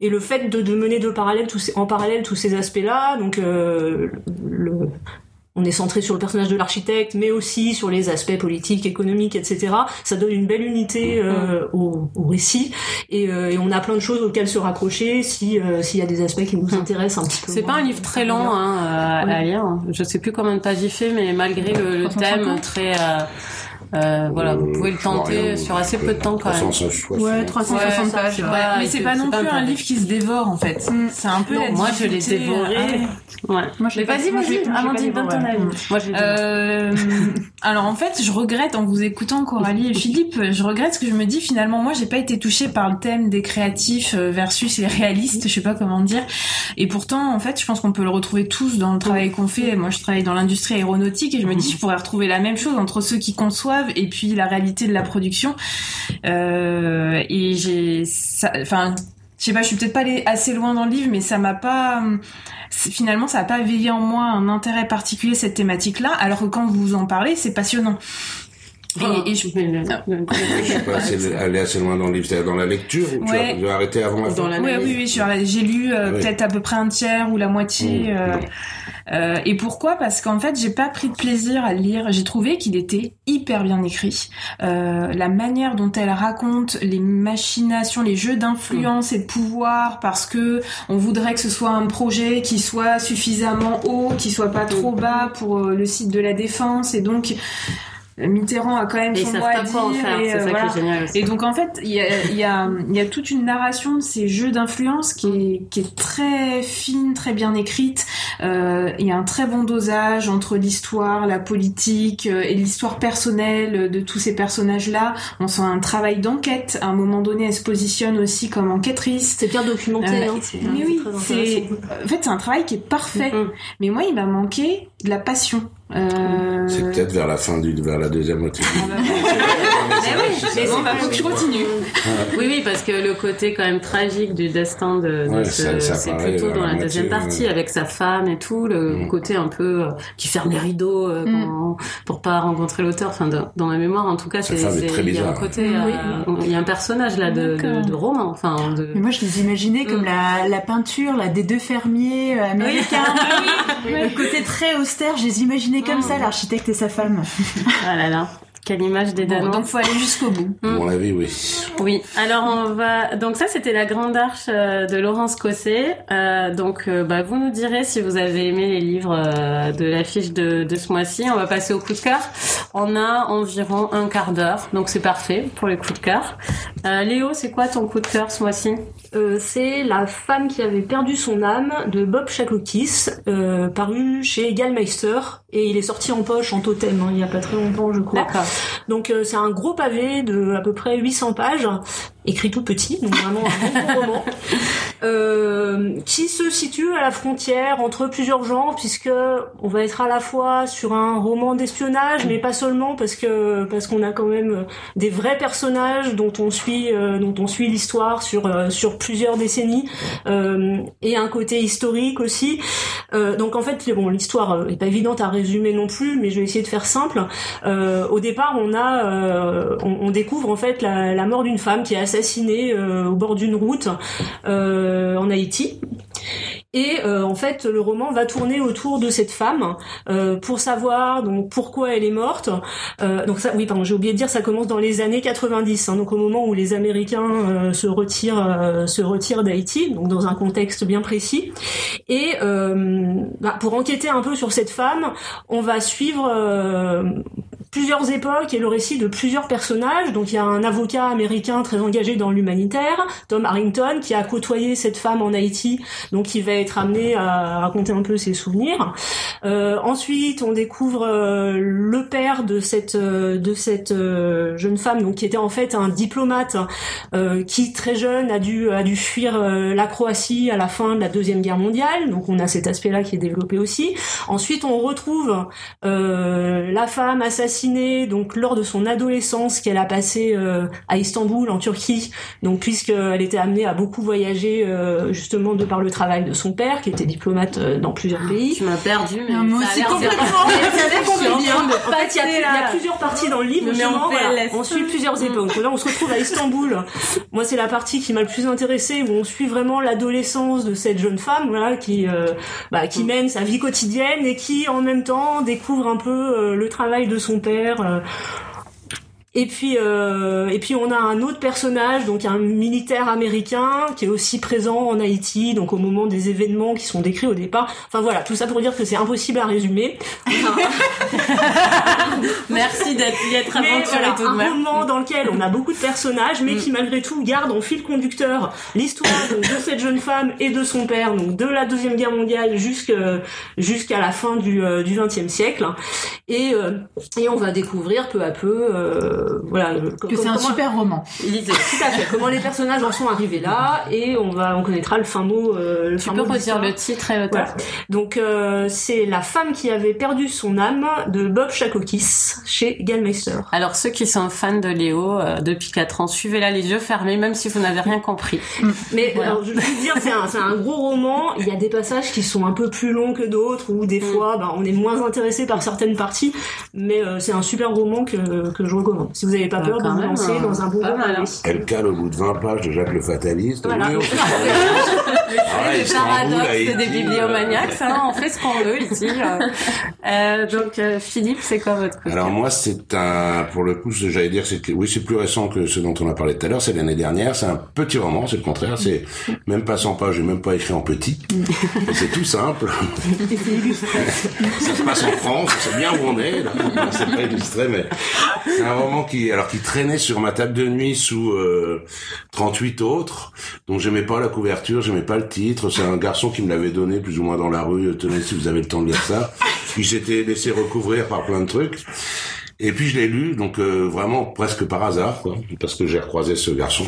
et le fait de, de mener de parallèle tous ces, en parallèle tous ces aspects-là, donc le, on est centré sur le personnage de l'architecte, mais aussi sur les aspects politiques, économiques, etc. Ça donne une belle unité euh, au, au récit, et, euh, et on a plein de choses auxquelles se raccrocher si euh, s'il y a des aspects qui nous intéressent un petit peu. C'est pas un livre très lent hein, à, à lire. Je sais plus combien de pages il fait, mais malgré le, le 350. thème très, euh, voilà, vous pouvez le tenter sur assez peu de temps quand même. 360. Ouais, 360 Ouais, pages. ouais. mais c'est pas non plus pas un livre qui se dévore en fait. Mm. C'est un peu Non, la moi, je l'ai dévoré. ah ouais. Ouais. Moi, je Mais vas-y, moi, je l'ai- vas-y, Amandine, donne ton avis. Moi, je. Euh, alors en fait, je regrette en vous écoutant Coralie et Philippe, je regrette ce que je me dis finalement. Moi, j'ai pas été touchée par le thème des créatifs euh, versus les réalistes, je sais pas comment dire. Et pourtant, en fait, je pense qu'on peut le retrouver tous dans le travail qu'on fait. Moi, je travaille dans l'industrie aéronautique et je me dis, je pourrais retrouver la même chose entre ceux qui conçoivent et puis la réalité de la production. Euh, et j'ai, enfin. Je sais pas, je suis peut-être pas allée assez loin dans le livre, mais ça m'a pas, finalement, ça a pas éveillé en moi un intérêt particulier cette thématique-là, alors que quand vous en parlez, c'est passionnant. Et, et je, pas, c'est aller assez loin dans le livre, c'est-à-dire dans la lecture, ou tu Ouais. as, tu as arrêté avant la Dans fin la- Ouais, oui, oui, j'ai lu euh, Oui. peut-être à peu près un tiers ou la moitié. Mmh. euh, euh, et pourquoi? Parce qu'en fait, j'ai pas pris de plaisir à le lire. J'ai trouvé qu'il était hyper bien écrit. Euh, la manière dont elle raconte les machinations, les jeux d'influence et de pouvoir, parce que on voudrait que ce soit un projet qui soit suffisamment haut, qui soit pas trop bas pour euh, le site de la défense, et donc Mitterrand a quand même Et son mot à en dire. faire, et, euh, ça voilà. qui est génial aussi. Et donc en fait, il y a, il y, a, il y a toute une narration de ces jeux d'influence qui est, qui est très fine, très bien écrite. Euh, il y a un très bon dosage entre l'histoire, la politique euh, et l'histoire personnelle de tous ces personnages-là. On sent un travail d'enquête. À un moment donné, elle se positionne aussi comme enquêtrice. C'est bien documenté. Euh, hein, c'est- Mais oui, c'est en fait c'est un travail qui est parfait. Mm. Mais moi, il m'a manqué de la passion. Euh... C'est peut-être vers la fin du, vers la deuxième moitié. Ah bah, mais oui, mais bon, bah, faut que je continue. Oui, oui, parce que le côté quand même tragique du destin de, de Ouais, ce- ça- ça c'est plutôt dans la la deuxième moitié, partie ouais. avec sa femme et tout, le Mm. côté un peu euh, qui ferme les rideaux euh, Mm. quand- pour pas rencontrer l'auteur. Enfin, dans, dans ma mémoire, en tout cas, c'est il y a un côté, Oui. euh, il y a un personnage là de, de, roman, enfin de. Mais moi, je les imaginais comme Mm. la, la peinture là, des deux fermiers américains. Le côté très austère, je les imaginais comme Mm. ça, l'architecte et sa femme. Ah là là, quelle image des Bon, Danois. donc faut aller jusqu'au bout. À mon avis, oui. Oui, alors on va. Donc ça, c'était la Grande Arche euh, de Laurence Cosset. Euh, donc, euh, bah, vous nous direz si vous avez aimé les livres euh, de l'affiche de, de ce mois-ci. On va passer au coup de cœur. On a environ un quart d'heure, donc c'est parfait pour les coups de cœur. Euh, Léo, c'est quoi ton coup de cœur ce mois-ci? Euh, c'est La femme qui avait perdu son âme de Bob Chaklokis, euh, paru chez Gallmeister et il est sorti en poche en totem hein, il y a pas très longtemps je crois. D'accord. Donc euh, c'est un gros pavé de à peu près 800 pages, écrit tout petit, donc vraiment un bon roman, euh, qui se situe à la frontière entre plusieurs genres, puisque on va être à la fois sur un roman d'espionnage, mais pas seulement, parce que parce qu'on a quand même des vrais personnages dont on suit euh, dont on suit l'histoire sur euh, sur plusieurs décennies, euh, et un côté historique aussi. Euh, donc en fait, bon, l'histoire euh, est pas évidente à résumer non plus, mais je vais essayer de faire simple. Euh, au départ, on a, euh, on, on découvre en fait la, la mort d'une femme qui est assassinée euh, au bord d'une route euh, en Haïti. Et euh, en fait, le roman va tourner autour de cette femme pour savoir donc pourquoi elle est morte. Donc ça, oui, pardon, j'ai oublié de dire, ça commence dans les années 90, hein, donc au moment où les Américains se retirent, se d'Haïti, donc dans un contexte bien précis. Et bah, pour enquêter un peu sur cette femme, on va suivre plusieurs époques et le récit de plusieurs personnages. Donc il y a un avocat américain très engagé dans l'humanitaire, Tom Harrington, qui a côtoyé cette femme en Haïti, donc il va être amené à raconter un peu ses souvenirs. Euh, ensuite, on découvre euh, le père de cette euh, de cette euh, jeune femme, donc qui était en fait un diplomate qui très jeune a dû a dû fuir la Croatie à la fin de la deuxième guerre mondiale. Donc on a cet aspect-là qui est développé aussi. Ensuite, on retrouve la femme assassinée donc lors de son adolescence qu'elle a passée euh, à Istanbul en Turquie. Donc puisqu'elle était amenée à beaucoup voyager euh, justement de par le travail de son père qui était diplomate euh, dans plusieurs pays. Tu m'as perdu, mais Ah, moi aussi, complètement. en fait, il y, a, y plusieurs parties dans le livre. En justement, voilà. On suit plusieurs Mm. époques. Là, on se retrouve à Istanbul. Moi, c'est la partie qui m'a le plus intéressée, où on suit vraiment l'adolescence de cette jeune femme, voilà, qui, euh, bah, qui mène sa vie quotidienne et qui, en même temps, découvre un peu euh, le travail de son père. Euh, et puis, euh, et puis on a un autre personnage, donc un militaire américain qui est aussi présent en Haïti, donc au moment des événements qui sont décrits au départ. Enfin voilà, tout ça pour dire que c'est impossible à résumer. Merci d'être aventuré voilà, tout de un même. roman dans lequel on a beaucoup de personnages, mais qui malgré tout garde en fil conducteur l'histoire de cette jeune femme et de son père, donc de la deuxième guerre mondiale jusqu'à la fin du euh, du XXe siècle. Et euh, et on va découvrir peu à peu, euh, voilà, le- Que c'est un super roman. Lisez. tout à fait. Comment les personnages en sont arrivés là, et on va, on connaîtra le fin mot. euh, le Tu fin peux mot redire le titre et l'auteur Voilà. Donc euh, c'est la femme qui avait perdu son âme de Bob Chakokis chez Gallmeister. Alors ceux qui sont fans de Léo euh, depuis 4 ans, suivez-la les yeux fermés même si vous n'avez rien compris. Mais Voilà. alors, je veux dire, c'est un, c'est un gros roman. Il y a des passages qui sont un peu plus longs que d'autres, ou des Mm. fois, bah, on est moins intéressé par certaines parties. Mais euh, c'est un super roman que, que je recommande. Si vous n'avez pas Ah, peur de quand vous même, lancer hein. dans un Pas roman. mal. Elle cale au bout de 20 pages de Jacques le Fataliste. Voilà. Oui, on fait Ah, des bibliomaniacs, ça, on fait ce qu'on veut ici. euh. Euh, donc euh, Philippe, c'est quoi votre coup Alors moi, c'est un, pour le coup, ce que j'allais dire, c'est que oui, c'est plus récent que ce dont on a parlé tout à l'heure. C'est l'année dernière. C'est un petit roman, c'est le contraire. C'est même pas 100 pages, j'ai même pas écrit en petit. Et c'est tout simple. ça se passe en France, c'est bien où on est. Là. C'est pas illustré, mais c'est un roman qui, alors qui traînait sur ma table de nuit sous euh, 38 autres, dont j'aimais pas la couverture, j'aimais pas le titre. C'est un garçon qui me l'avait donné plus ou moins dans la rue. Tenez, si vous avez le temps de lire ça. Il s'était laissé recouvrir par plein de trucs. Et puis je l'ai lu, donc euh, vraiment presque par hasard, quoi, parce que j'ai recroisé ce garçon.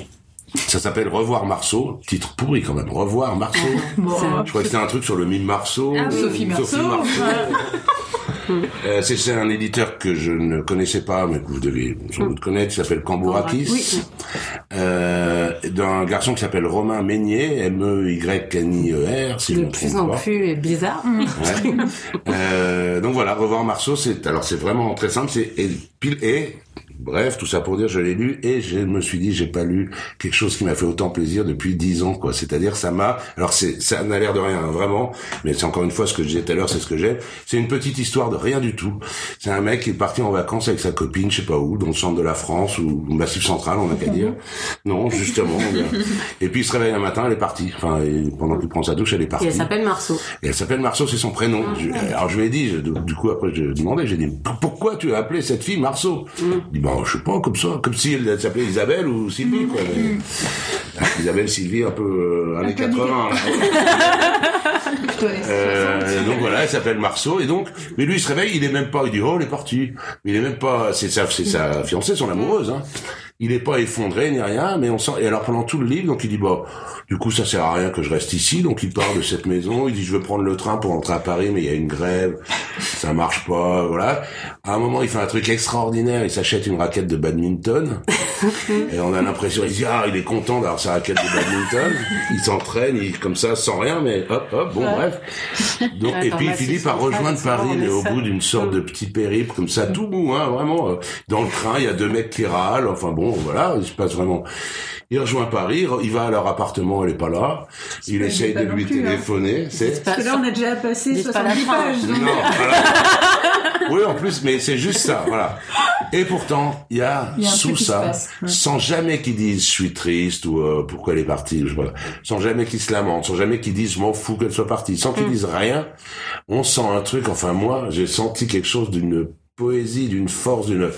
Ça s'appelle Revoir Marceau, titre pourri quand même. Revoir Marceau. C'est- Je crois que c'était un truc sur le mime Marceau. Ah, Sophie Marceau. Euh, c'est un éditeur que je ne connaissais pas, mais que vous devez sans doute connaître, qui s'appelle Cambourakis. Oui. Euh, d'un garçon qui s'appelle Romain Meignier, M-E-Y-N-I-E-R, si je De ne me plus trompe en plus bizarre. Ouais. Euh, donc voilà, revoir Marceau, c'est alors c'est vraiment très simple, c'est pile et bref, tout ça pour dire, je l'ai lu et je me suis dit, j'ai pas lu quelque chose qui m'a fait autant plaisir depuis dix ans, quoi. C'est-à-dire, ça m'a, alors c'est, ça n'a l'air de rien, hein, vraiment, mais c'est encore une fois ce que je disais tout à l'heure, c'est ce que j'aime. C'est une petite histoire de rien du tout. C'est un mec qui est parti en vacances avec sa copine, je sais pas où, dans le centre de la France ou au Massif Central, on a qu'à dire. Non, justement. et puis il se réveille un matin, elle est partie. Enfin, et pendant qu'il prend sa douche, elle est Et partie. elle s'appelle Marceau. Et elle s'appelle Marceau, c'est son prénom. Je- alors je lui ai dit, je- du coup après je demandais, j'ai dit pourquoi tu as appelé cette fille Marceau? Il dit bah je sais pas comme ça, comme si elle s'appelait Isabelle ou Sylvie quoi. Mais- Ah, Isabelle, Sylvie, un peu euh, années peu 80. là. Plutôt les Euh, donc voilà, elle s'appelle Marceau et donc, mais lui il se réveille, il est même pas, il dit oh elle est partie, mais il est même pas, c'est sa, c'est sa fiancée, son amoureuse, hein. Il est pas effondré ni rien, mais on sent. Et alors pendant tout le livre, donc il dit bah, du coup ça sert à rien que je reste ici, donc il part de cette maison, il dit je veux prendre le train pour rentrer à Paris, mais il y a une grève, ça marche pas, voilà. À un moment il fait un truc extraordinaire, il s'achète une raquette de badminton, et on a l'impression, il dit ah il est content d'avoir sa raquette de badminton, il s'entraîne, il comme ça sans rien, mais hop hop, bon bref. Donc, et puis il finit par rejoindre Paris, mais au bout d'une sorte de petit périple comme ça, tout mou, hein, vraiment. euh, Dans le train, il y a deux mecs qui râlent. Enfin bon, voilà, il se passe vraiment. Il rejoint Paris, il va à leur appartement, elle est pas là. Il pas- essaye de lui plus, hein. téléphoner. C'est Parce que là, on a déjà passé Dites pas la 70 fin. pages. non, voilà. Oui, en plus, mais c'est juste ça, voilà. Et pourtant, il y a, y sous ça, passe, ouais. sans jamais qu'ils disent je suis triste ou euh, pourquoi elle est partie, je sans jamais qu'ils se lamentent, sans jamais qu'ils disent je m'en fous qu'elle soit partie, sans Mm. qu'ils disent rien, on sent un truc. Enfin moi, j'ai senti quelque chose d'une poésie, d'une force, d'une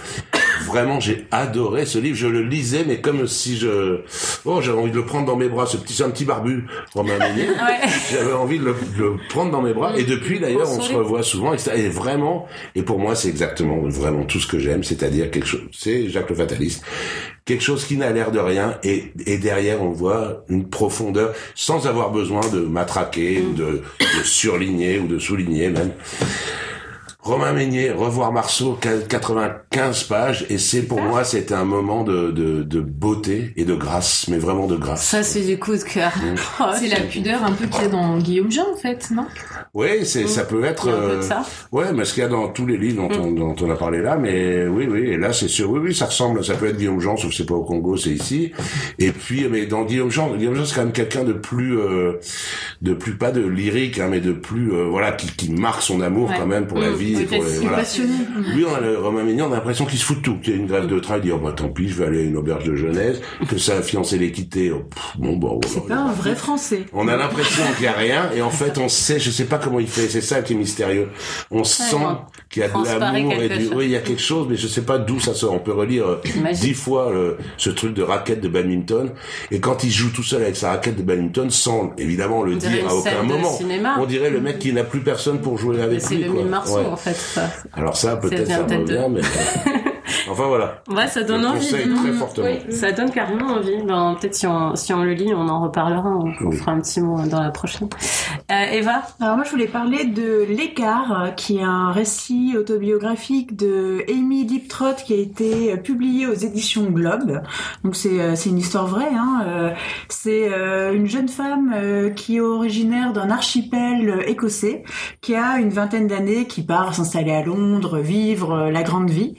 Vraiment, j'ai adoré ce livre. Je le lisais, mais comme si je, oh, j'avais envie de le prendre dans mes bras. Ce petit, c'est un petit barbu, Romain Meunier. Ouais. J'avais envie de le, de le prendre dans mes bras. Et depuis, d'ailleurs, on se revoit souvent. Et, ça- et vraiment, et pour moi, c'est exactement, vraiment tout ce que j'aime. C'est-à-dire quelque chose, c'est Jacques le Fataliste. Quelque chose qui n'a l'air de rien. Et, et derrière, on voit une profondeur sans avoir besoin de matraquer, ou de, de surligner ou de souligner même. Romain Meignier, revoir Marceau, qua- 95 pages, et c'est pour moi, c'était un moment de, de, de beauté et de grâce, mais vraiment de grâce. Ça, c'est du coup de cœur. Oh, C'est la pudeur un peu qu'il y a dans Guillaume Jean, en fait, non? Oui, c'est, ça peut être, un peu de euh, ça. ouais, mais ce qu'il y a dans tous les livres dont, on, dont on a parlé là, mais oui, oui, et là, c'est sûr, oui, oui, ça ressemble, ça peut être Guillaume Jean, sauf que c'est pas au Congo, c'est ici. Et puis, mais dans Guillaume Jean, Guillaume Jean, c'est quand même quelqu'un de plus, euh, de plus, pas de lyrique, hein, mais de plus, euh, voilà, qui, qui marque son amour Ouais. quand même pour la vie. C'est voilà. passionné. Lui, on a le Romain Mignon, on a l'impression qu'il se fout de tout. Qu'il y a une grève de train, il dit, oh, bah, tant pis, je vais aller à une auberge de jeunesse, que sa fiancée l'ait quitté. Oh, pff, bon, bah, voilà. C'est pas un vrai français. On a l'impression qu'il y a rien, et en fait, on sait, je sais pas comment il fait, c'est ça qui est mystérieux. On sent bon. qu'il y a de l'amour et du, chose. oui, il y a quelque chose, mais je sais pas d'où ça sort. On peut relire euh, dix fois euh, ce truc de raquette de badminton, et quand il joue tout seul avec sa raquette de badminton, sans évidemment le dire à aucun moment. cinéma. On dirait le mec qui n'a plus personne pour jouer avec C'est lui. le quoi. Ouais. en fait. Ça. Alors ça, peut-être ça revient, mais enfin voilà. Ouais, ça donne envie. conseille très fortement. Oui, ça donne carrément envie. Ben, peut-être si on, si on le lit, on en reparlera. On, on Oui. fera un petit mot dans la prochaine. Euh, Eva Alors moi je voulais parler de L'écart, qui est un récit autobiographique de Amy Liptrot qui a été publié aux éditions Globe. Donc c'est euh, c'est une histoire vraie. Hein. euh, C'est une jeune femme qui est originaire d'un archipel écossais, qui a une vingtaine d'années, qui part s'installer à Londres, vivre la grande vie.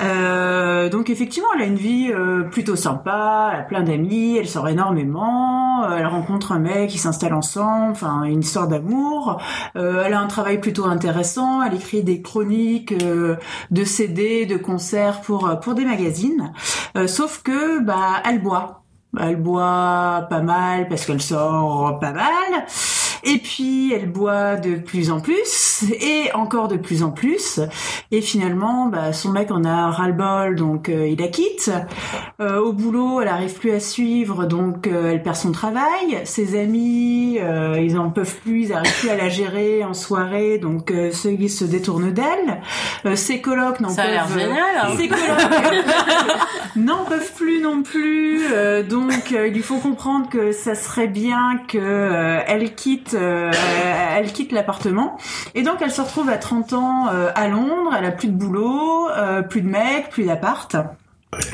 Euh, donc effectivement, elle a une vie euh, plutôt sympa, elle a plein d'amis, elle sort énormément, euh, elle rencontre un mec, ils s'installent ensemble, enfin une histoire d'amour. Euh, elle a un travail plutôt intéressant, elle écrit des chroniques de CD, de concerts pour pour des magazines. Sauf que bah elle boit. Elle boit pas mal parce qu'elle sort pas mal. Et puis elle boit de plus en plus et encore de plus en plus. Et finalement, bah, son mec en a ras-le-bol, donc euh, il la quitte. Euh, au boulot, elle arrive plus à suivre, donc euh, elle perd son travail. Ses amis, ils en peuvent plus, ils arrivent plus à la gérer en soirée, donc ceux qui se détournent d'elle. Ses colocs n'en peuvent- génial. hein. ses colocs n'en peuvent plus non plus, donc il lui faut comprendre que ça serait bien que euh, elle quitte elle quitte l'appartement. Et donc elle se retrouve à 30 ans à Londres. Elle a plus de boulot, euh, plus de mec, plus d'appart.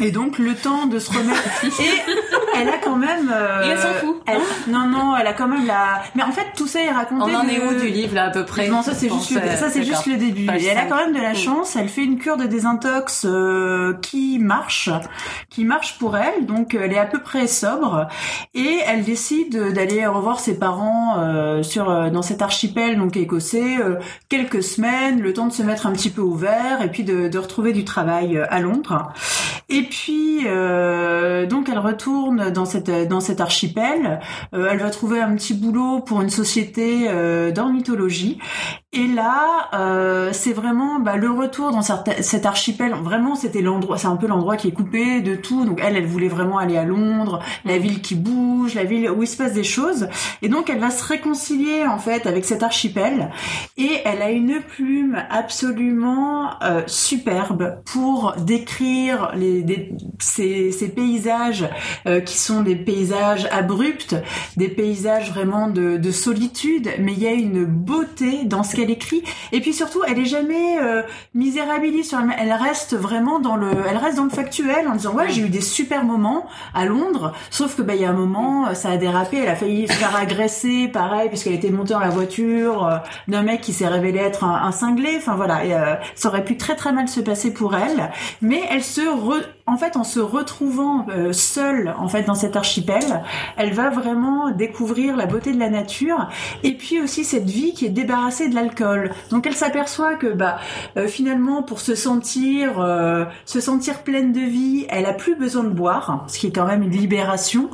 Et donc le temps de se remettre et elle a quand même euh, elle s'en fout, elle- non non elle a quand même la mais en fait tout ça est raconté On en de- est où du livre là à peu près? Non, ça c'est juste, le, ça c'est juste le début. Et elle a quand même de la Mm. chance. Elle fait une cure de désintox euh, qui marche, qui marche pour elle. Donc elle est à peu près sobre et elle décide d'aller revoir ses parents euh, sur euh, dans cet archipel donc écossais quelques semaines, le temps de se mettre un petit peu au vert et puis de, de retrouver du travail à Londres. Et puis donc elle retourne dans cet archipel. Euh, elle va trouver un petit boulot pour une société euh, d'ornithologie. Et là, euh, c'est vraiment bah, le retour dans cet, archipel. Vraiment, c'était l'endroit, c'est un peu l'endroit qui est coupé de tout. Donc elle, elle voulait vraiment aller à Londres, la ville qui bouge, la ville où il se passe des choses. Et donc elle va se réconcilier en fait avec cet archipel. Et elle a une plume absolument euh, superbe pour décrire les, des- ces, ces paysages euh, qui sont des paysages abrupts, des paysages vraiment de, de solitude, mais il y a une beauté dans ce qu'elle écrit. Et puis surtout, elle est jamais euh, misérabiliste. sur elle- Elle reste vraiment dans le, elle reste dans le factuel en disant ouais, j'ai eu des super moments à Londres, sauf que bah il y a un moment, ça a dérapé. Elle a failli se faire agresser, pareil, puisqu'elle était montée dans la voiture euh, d'un mec qui s'est révélé être un, cinglé. Enfin voilà, euh, ça aurait pu très très mal se passer pour elle. Mais elle se, re- en fait, en se retrouvant euh, seule en fait dans cet archipel, elle va vraiment découvrir la beauté de la nature et puis aussi cette vie qui est débarrassée de l'alcool. Donc elle s'aperçoit que bah euh, finalement pour se sentir euh, se sentir pleine de vie, elle a plus besoin de boire, ce qui est quand même une libération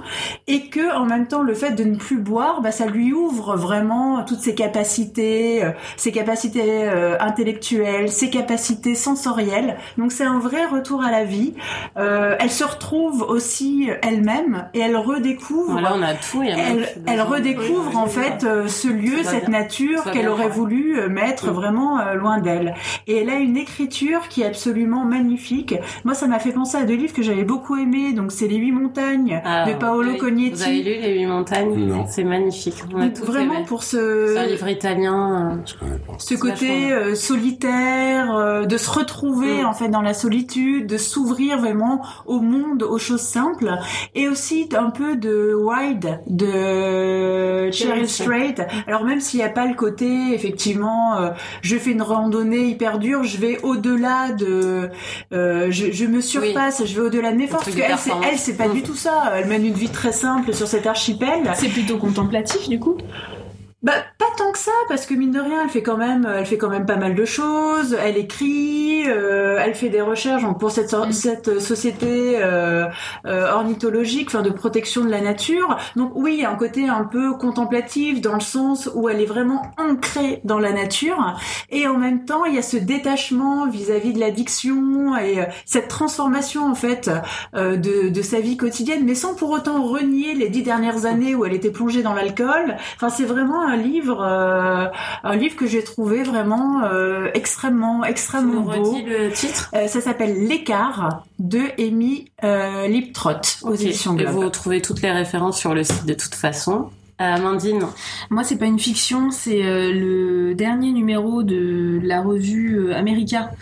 et que en même temps le fait de ne plus boire, bah ça lui ouvre vraiment toutes ses capacités, euh, ses capacités intellectuelles, ses capacités sensorielles. Donc c'est un vrai retour à la vie. Euh, elle se retrouve aussi elle-même et elle redécouvre Voilà, on a tout. elle, redécouvre Oui, en fait euh, ce lieu, cette bien. nature qu'elle aurait ouais. voulu euh, mettre Mm. vraiment euh, loin d'elle. Et elle a une écriture qui est absolument magnifique. Moi, ça m'a fait penser à deux livres que j'avais beaucoup aimés. Donc, c'est Les Huit Montagnes Ah, de Paolo oui. Cognetti. Vous avez lu Les Huit Montagnes? Non. C'est magnifique. On a Donc, tout vraiment aimé. pour C'est un ce livre italien. euh, Je connais pas. ce côté euh, solitaire, euh, de se retrouver Mm. en fait dans la solitude, de s'ouvrir vraiment au monde, aux choses simples, et aussi un peu de Wild de Cheryl Strait. Alors même s'il n'y a pas le côté effectivement, euh, je fais une randonnée hyper dure, je vais au-delà de, euh, je, je me surpasse, je vais au-delà de mes forces. Parce qu'elle, c'est, elle, c'est pas du tout ça. Elle mène une vie très simple sur cet archipel. C'est plutôt contemplatif du coup. Bah pas tant que ça parce que mine de rien elle fait quand même elle fait quand même pas mal de choses. Elle écrit euh, elle fait des recherches donc, pour cette Mm. cette société euh, euh, ornithologique enfin de protection de la nature. Donc oui il y a un côté un peu contemplatif dans le sens où elle est vraiment ancrée dans la nature. Et en même temps il y a ce détachement vis-à-vis de l'addiction et euh, cette transformation en fait euh, de, de sa vie quotidienne mais sans pour autant renier les dix dernières années où elle était plongée dans l'alcool. Enfin, c'est vraiment un livre, euh, un livre que j'ai trouvé vraiment euh, extrêmement, extrêmement beau. le titre? Euh, ça s'appelle L'écart de Amy Liptrot aux éditions Globe. vous trouvez toutes les références sur le site de toute façon? Euh, Amandine, Moi, c'est pas une fiction, c'est euh, le dernier numéro de la revue euh, America,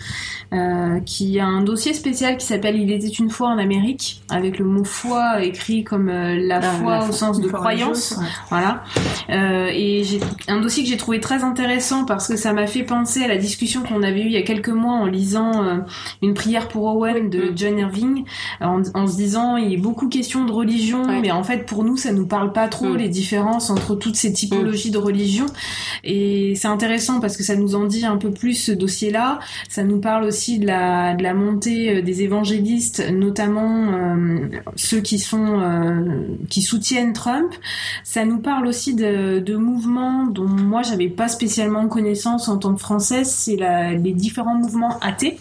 euh, qui a un dossier spécial qui s'appelle Il était une fois en Amérique, avec le mot foi écrit comme euh, la Ah, foi la au sens de croyance. ouais. Voilà. Euh, et j'ai un dossier que j'ai trouvé très intéressant parce que ça m'a fait penser à la discussion qu'on avait eue il y a quelques mois en lisant une prière pour Owen de Mm. John Irving, en, en se disant il y a beaucoup question de religion, Ouais. mais en fait pour nous ça nous parle pas trop Mm. les entre toutes ces typologies de religion. Et c'est intéressant parce que ça nous en dit un peu plus ce dossier-là. Ça nous parle aussi de la, montée euh, des évangélistes, notamment euh, ceux qui sont euh, qui soutiennent Trump. Ça nous parle aussi de, de mouvements dont moi j'avais pas spécialement connaissance en tant que française. C'est les différents mouvements athées.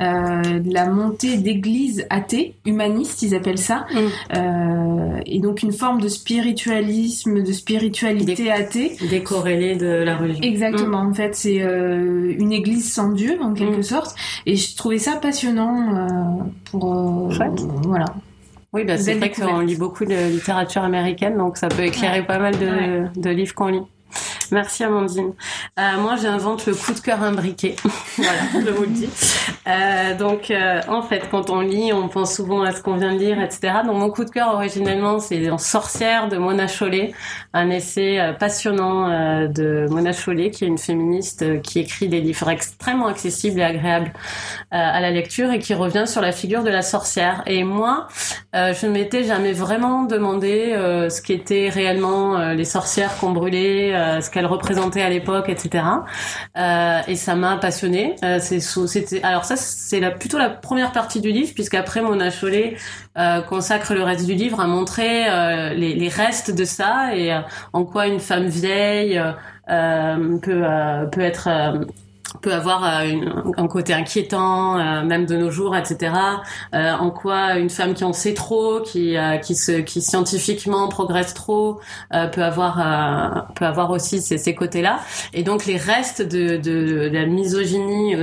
Euh, de la montée d'églises athées, humanistes, ils appellent ça, Mm. Euh, et donc une forme de spiritualisme, de spiritualité athée. décorrélé de la religion. Exactement, en fait, c'est euh, une église sans Dieu, en quelque Mm. sorte, et je trouvais ça passionnant euh, pour... euh, voilà. Oui, bah, c'est vrai qu'on lit beaucoup de littérature américaine, donc ça peut éclairer pas mal de, Ouais. de livres qu'on lit. Merci Amandine. Euh, moi, j'invente le coup de cœur imbriqué. voilà, je vous le dis. Euh, donc, euh, en fait, quand on lit, on pense souvent à ce qu'on vient de lire, etc. Donc, mon coup de cœur, originellement, c'est en Sorcière de Mona Chollet, un essai euh, passionnant de Mona Chollet, qui est une féministe qui écrit des livres extrêmement accessibles et agréables à la lecture et qui revient sur la figure de la sorcière. Et moi, je ne m'étais jamais vraiment demandé ce qu'étaient réellement les sorcières qu'on brûlait, ce qu'elles représentaient à l'époque, etc. Euh, et ça m'a passionnée. Euh, c'était alors ça c'est plutôt la première partie du livre puisqu'après Mona Chollet euh, consacre le reste du livre à montrer euh, les, restes de ça et en quoi une femme vieille peut être peut avoir euh, une- un côté inquiétant, euh, même de nos jours, etc. Euh, en quoi une femme qui en sait trop, qui euh, qui se qui scientifiquement progresse trop, euh, peut avoir euh, peut avoir aussi ces, ces côtés-là. Et donc les restes de, de, de la misogynie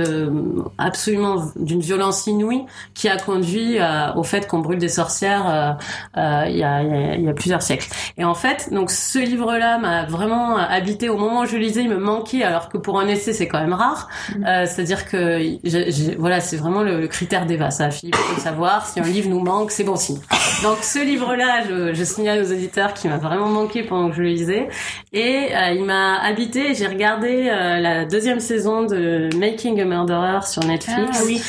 absolument d'une violence inouïe qui a conduit au fait qu'on brûle des sorcières il y, a, y y a plusieurs siècles. Et en fait, donc ce livre-là m'a vraiment habité au moment où je lisais, il me manquait, alors que pour un essai c'est quand même rare. Euh, C'est-à-dire que voilà, c'est vraiment le, le critère d'Eva. Ça, Philippe, faut savoir. Si un livre nous manque, c'est bon signe. Donc ce livre-là, je, je signale aux éditeurs qu'il m'a vraiment manqué pendant que je le lisais, et euh, il m'a habité. J'ai regardé euh, la deuxième saison de Making a Murderer sur Netflix. Ah oui.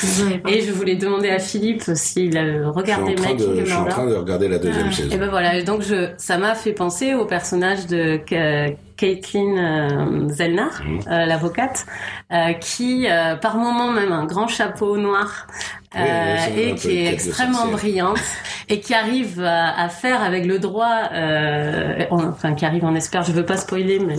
Et je voulais demander à Philippe s'il train Making de, a je suis en Murderer. train de regarder la deuxième Ah. saison. Et ben voilà, et donc je, ça m'a fait penser au personnage de Caitlin euh, Zellner, euh, l'avocate, euh, qui, par moment même un grand chapeau noir, Oui, euh, et qui est extrêmement brillante et qui arrive à, à faire avec le droit, euh, en- enfin qui arrive, on espère, je veux pas spoiler, mais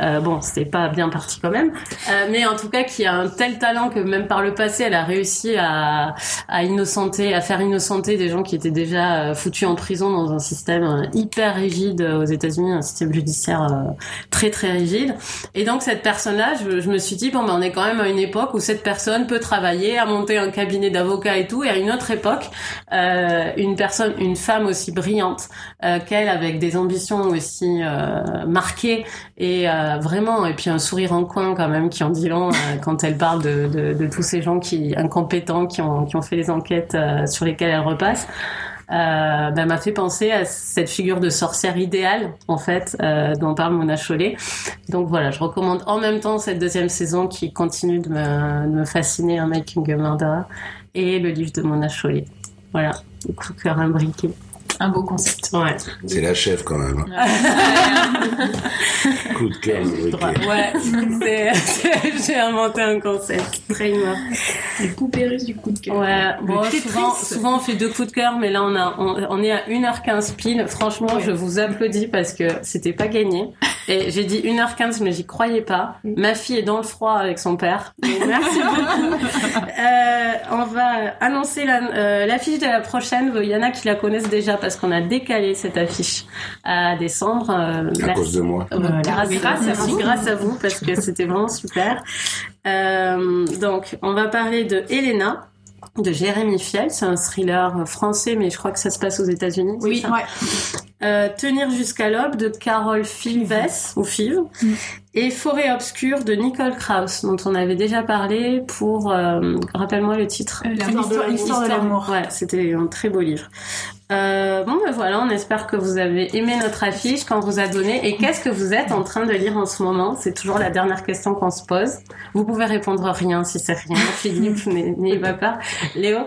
euh, bon, c'était pas bien parti quand même, Euh, mais en tout cas qui a un tel talent que même par le passé, elle a réussi à, à innocenter, à faire innocenter des gens qui étaient déjà euh, foutus en prison dans un système euh, hyper rigide euh, aux États-Unis, un système judiciaire euh, très très rigide. Et donc cette personnage, je, je me suis dit bon ben on est quand même à une époque où cette personne peut travailler, à monter un cabinet d'avocats et tout, et à une autre époque, euh, une personne, une femme aussi brillante euh, qu'elle, avec des ambitions aussi euh, marquées et vraiment, et puis un sourire en coin quand même qui en dit long quand elle parle de, tous ces gens qui incompétents qui ont fait les enquêtes sur lesquelles elle repasse. Ben, m'a fait penser à cette figure de sorcière idéale en fait dont parle Mona Chollet. Donc voilà, je recommande en même temps cette deuxième saison qui continue de me, fasciner, un Making a Murderer, et le livre de Mona Chollet. Voilà, le coup de cœur imbriqué. Un beau concept. Ouais. C'est la chef quand même. Coup de cœur. Ouais, j'ai inventé un concept. Très humain. Les poupées russes du coup de cœur. Ouais, bon, souvent, souvent on fait deux coups de cœur, mais là on a, on, on est à 1h15 pile. Franchement, je vous applaudis parce que c'était pas gagné. Et j'ai dit 1h15, mais j'y croyais pas. Ma fille est dans le froid avec son père. Merci beaucoup. Euh, on va annoncer la, euh, l'affiche de la prochaine. Il y en a qui la connaissent déjà parce qu'on a décalé cette affiche à décembre. Euh, À merci. cause de moi. Euh, grâce, à vous. grâce à vous parce que c'était vraiment super. Euh, donc, on va parler de Elena de Jérémy Fiel. C'est un thriller français, mais je crois que ça se passe aux États-Unis. Oui, ça ouais. Euh, Tenir jusqu'à l'aube de Carole Fives ou Five et Forêt obscure de Nicole Krauss dont on avait déjà parlé pour euh, rappelle-moi le titre Euh, l'histoire de l'amour. Ouais, c'était un très beau livre. Euh, bon ben voilà, on espère que vous avez aimé notre affiche, qu'on vous a donné. Et qu'est-ce que vous êtes en train de lire en ce moment? C'est toujours la dernière question qu'on se pose. Vous pouvez répondre rien si c'est rien. Philippe, n'ayez n'ayez pas. Léo?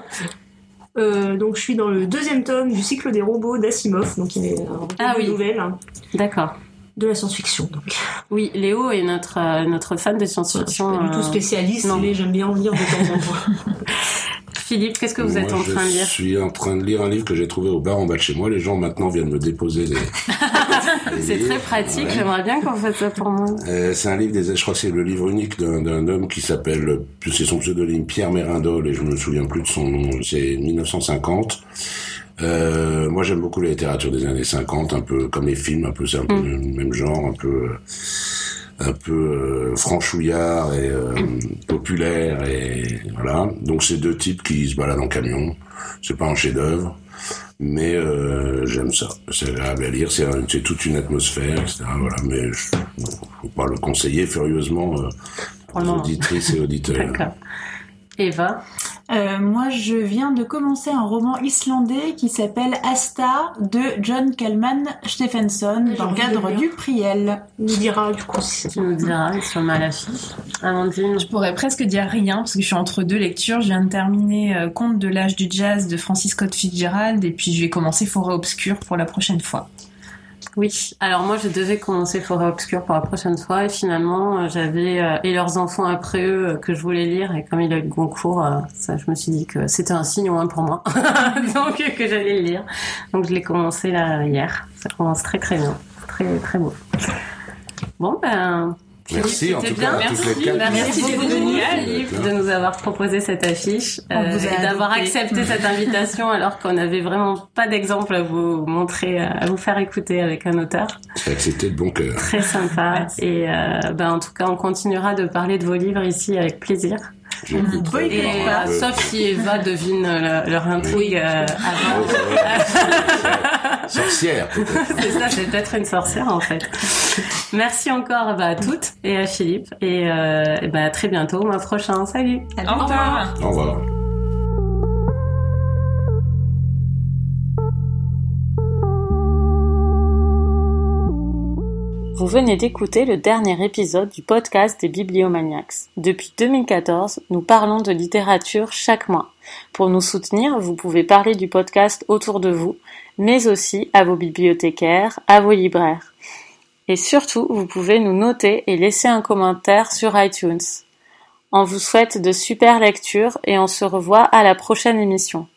Euh, donc je suis dans le deuxième tome du cycle des robots d'Asimov, donc il est recueil Ah oui. nouvelles hein, D'accord. de la science-fiction. Donc Oui, Léo est notre euh, notre fan de je suis science-fiction. pas du tout spécialiste, mais j'aime bien en lire de temps en temps. Philippe, qu'est-ce que vous êtes en train de Je lire suis en train de lire un livre que j'ai trouvé au bar en bas de chez moi. Les gens maintenant viennent me déposer des. C'est très pratique. Ouais. J'aimerais bien qu'on fasse ça pour moi. Euh, c'est un livre des, je crois que c'est le livre unique d'un, homme qui s'appelle, c'est son pseudonyme Pierre Mérindol et je me souviens plus de son nom. C'est 1950. Euh, moi j'aime beaucoup la littérature des années 50, un peu comme les films, un peu c'est un peu le même genre, un peu euh, un peu euh, franchouillard et euh, populaire et voilà. Donc c'est deux types qui se baladent en camion. C'est pas un chef-d'œuvre. Mais euh, j'aime ça. C'est agréable à lire, c'est c'est toute une atmosphère, etc. Voilà, mais je, faut pas le conseiller furieusement euh, aux auditrices et auditeurs. D'accord. Eva, Euh, moi, je viens de commencer un roman islandais qui s'appelle Asta de John Kalman Stephenson dans le cadre du Priel. On nous dira du coup si tu nous diras sur ma l'affiche. Amandine, Je pourrais presque dire rien parce que je suis entre deux lectures. Je viens de terminer euh, Conte de l'âge du jazz de Francis Scott Fitzgerald et puis je vais commencer Forêt obscure pour la prochaine fois. Oui, alors moi je devais commencer Forêt Obscure pour la prochaine fois et finalement euh, j'avais euh, Et leurs enfants après eux euh, que je voulais lire et comme il a eu le concours, ça, je me suis dit que c'était un signe au moins pour moi, donc que j'allais le lire. Donc je l'ai commencé là hier, ça commence très très bien, très très beau. Bon ben... Merci en C'était tout bien. cas. Merci Merci beaucoup beaucoup, Philippe de nous avoir proposé cette affiche euh, et d'avoir accepté cette invitation alors qu'on n'avait vraiment pas d'exemple à vous montrer, à vous faire écouter avec un auteur. C'est accepté de bon cœur. Très sympa. Merci. Et euh, ben, en tout cas, on continuera de parler de vos livres ici avec plaisir. Oui, Et euh, pas. sauf si Eva devine le- leur intrigue euh, avant. Oh, c'est vrai. Sorcière, peut-être. C'est ça, c'est peut-être une sorcière en fait. Merci encore bah, à toutes et à Philippe. Et, euh, et bah, à très bientôt, au mois prochain. Salut Au revoir. Au revoir. Vous venez d'écouter le dernier épisode du podcast des Bibliomaniacs. Depuis 2014, nous parlons de littérature chaque mois. Pour nous soutenir, vous pouvez parler du podcast autour de vous, mais aussi à vos bibliothécaires, à vos libraires. Et surtout, vous pouvez nous noter et laisser un commentaire sur iTunes. On vous souhaite de super lectures et on se revoit à la prochaine émission.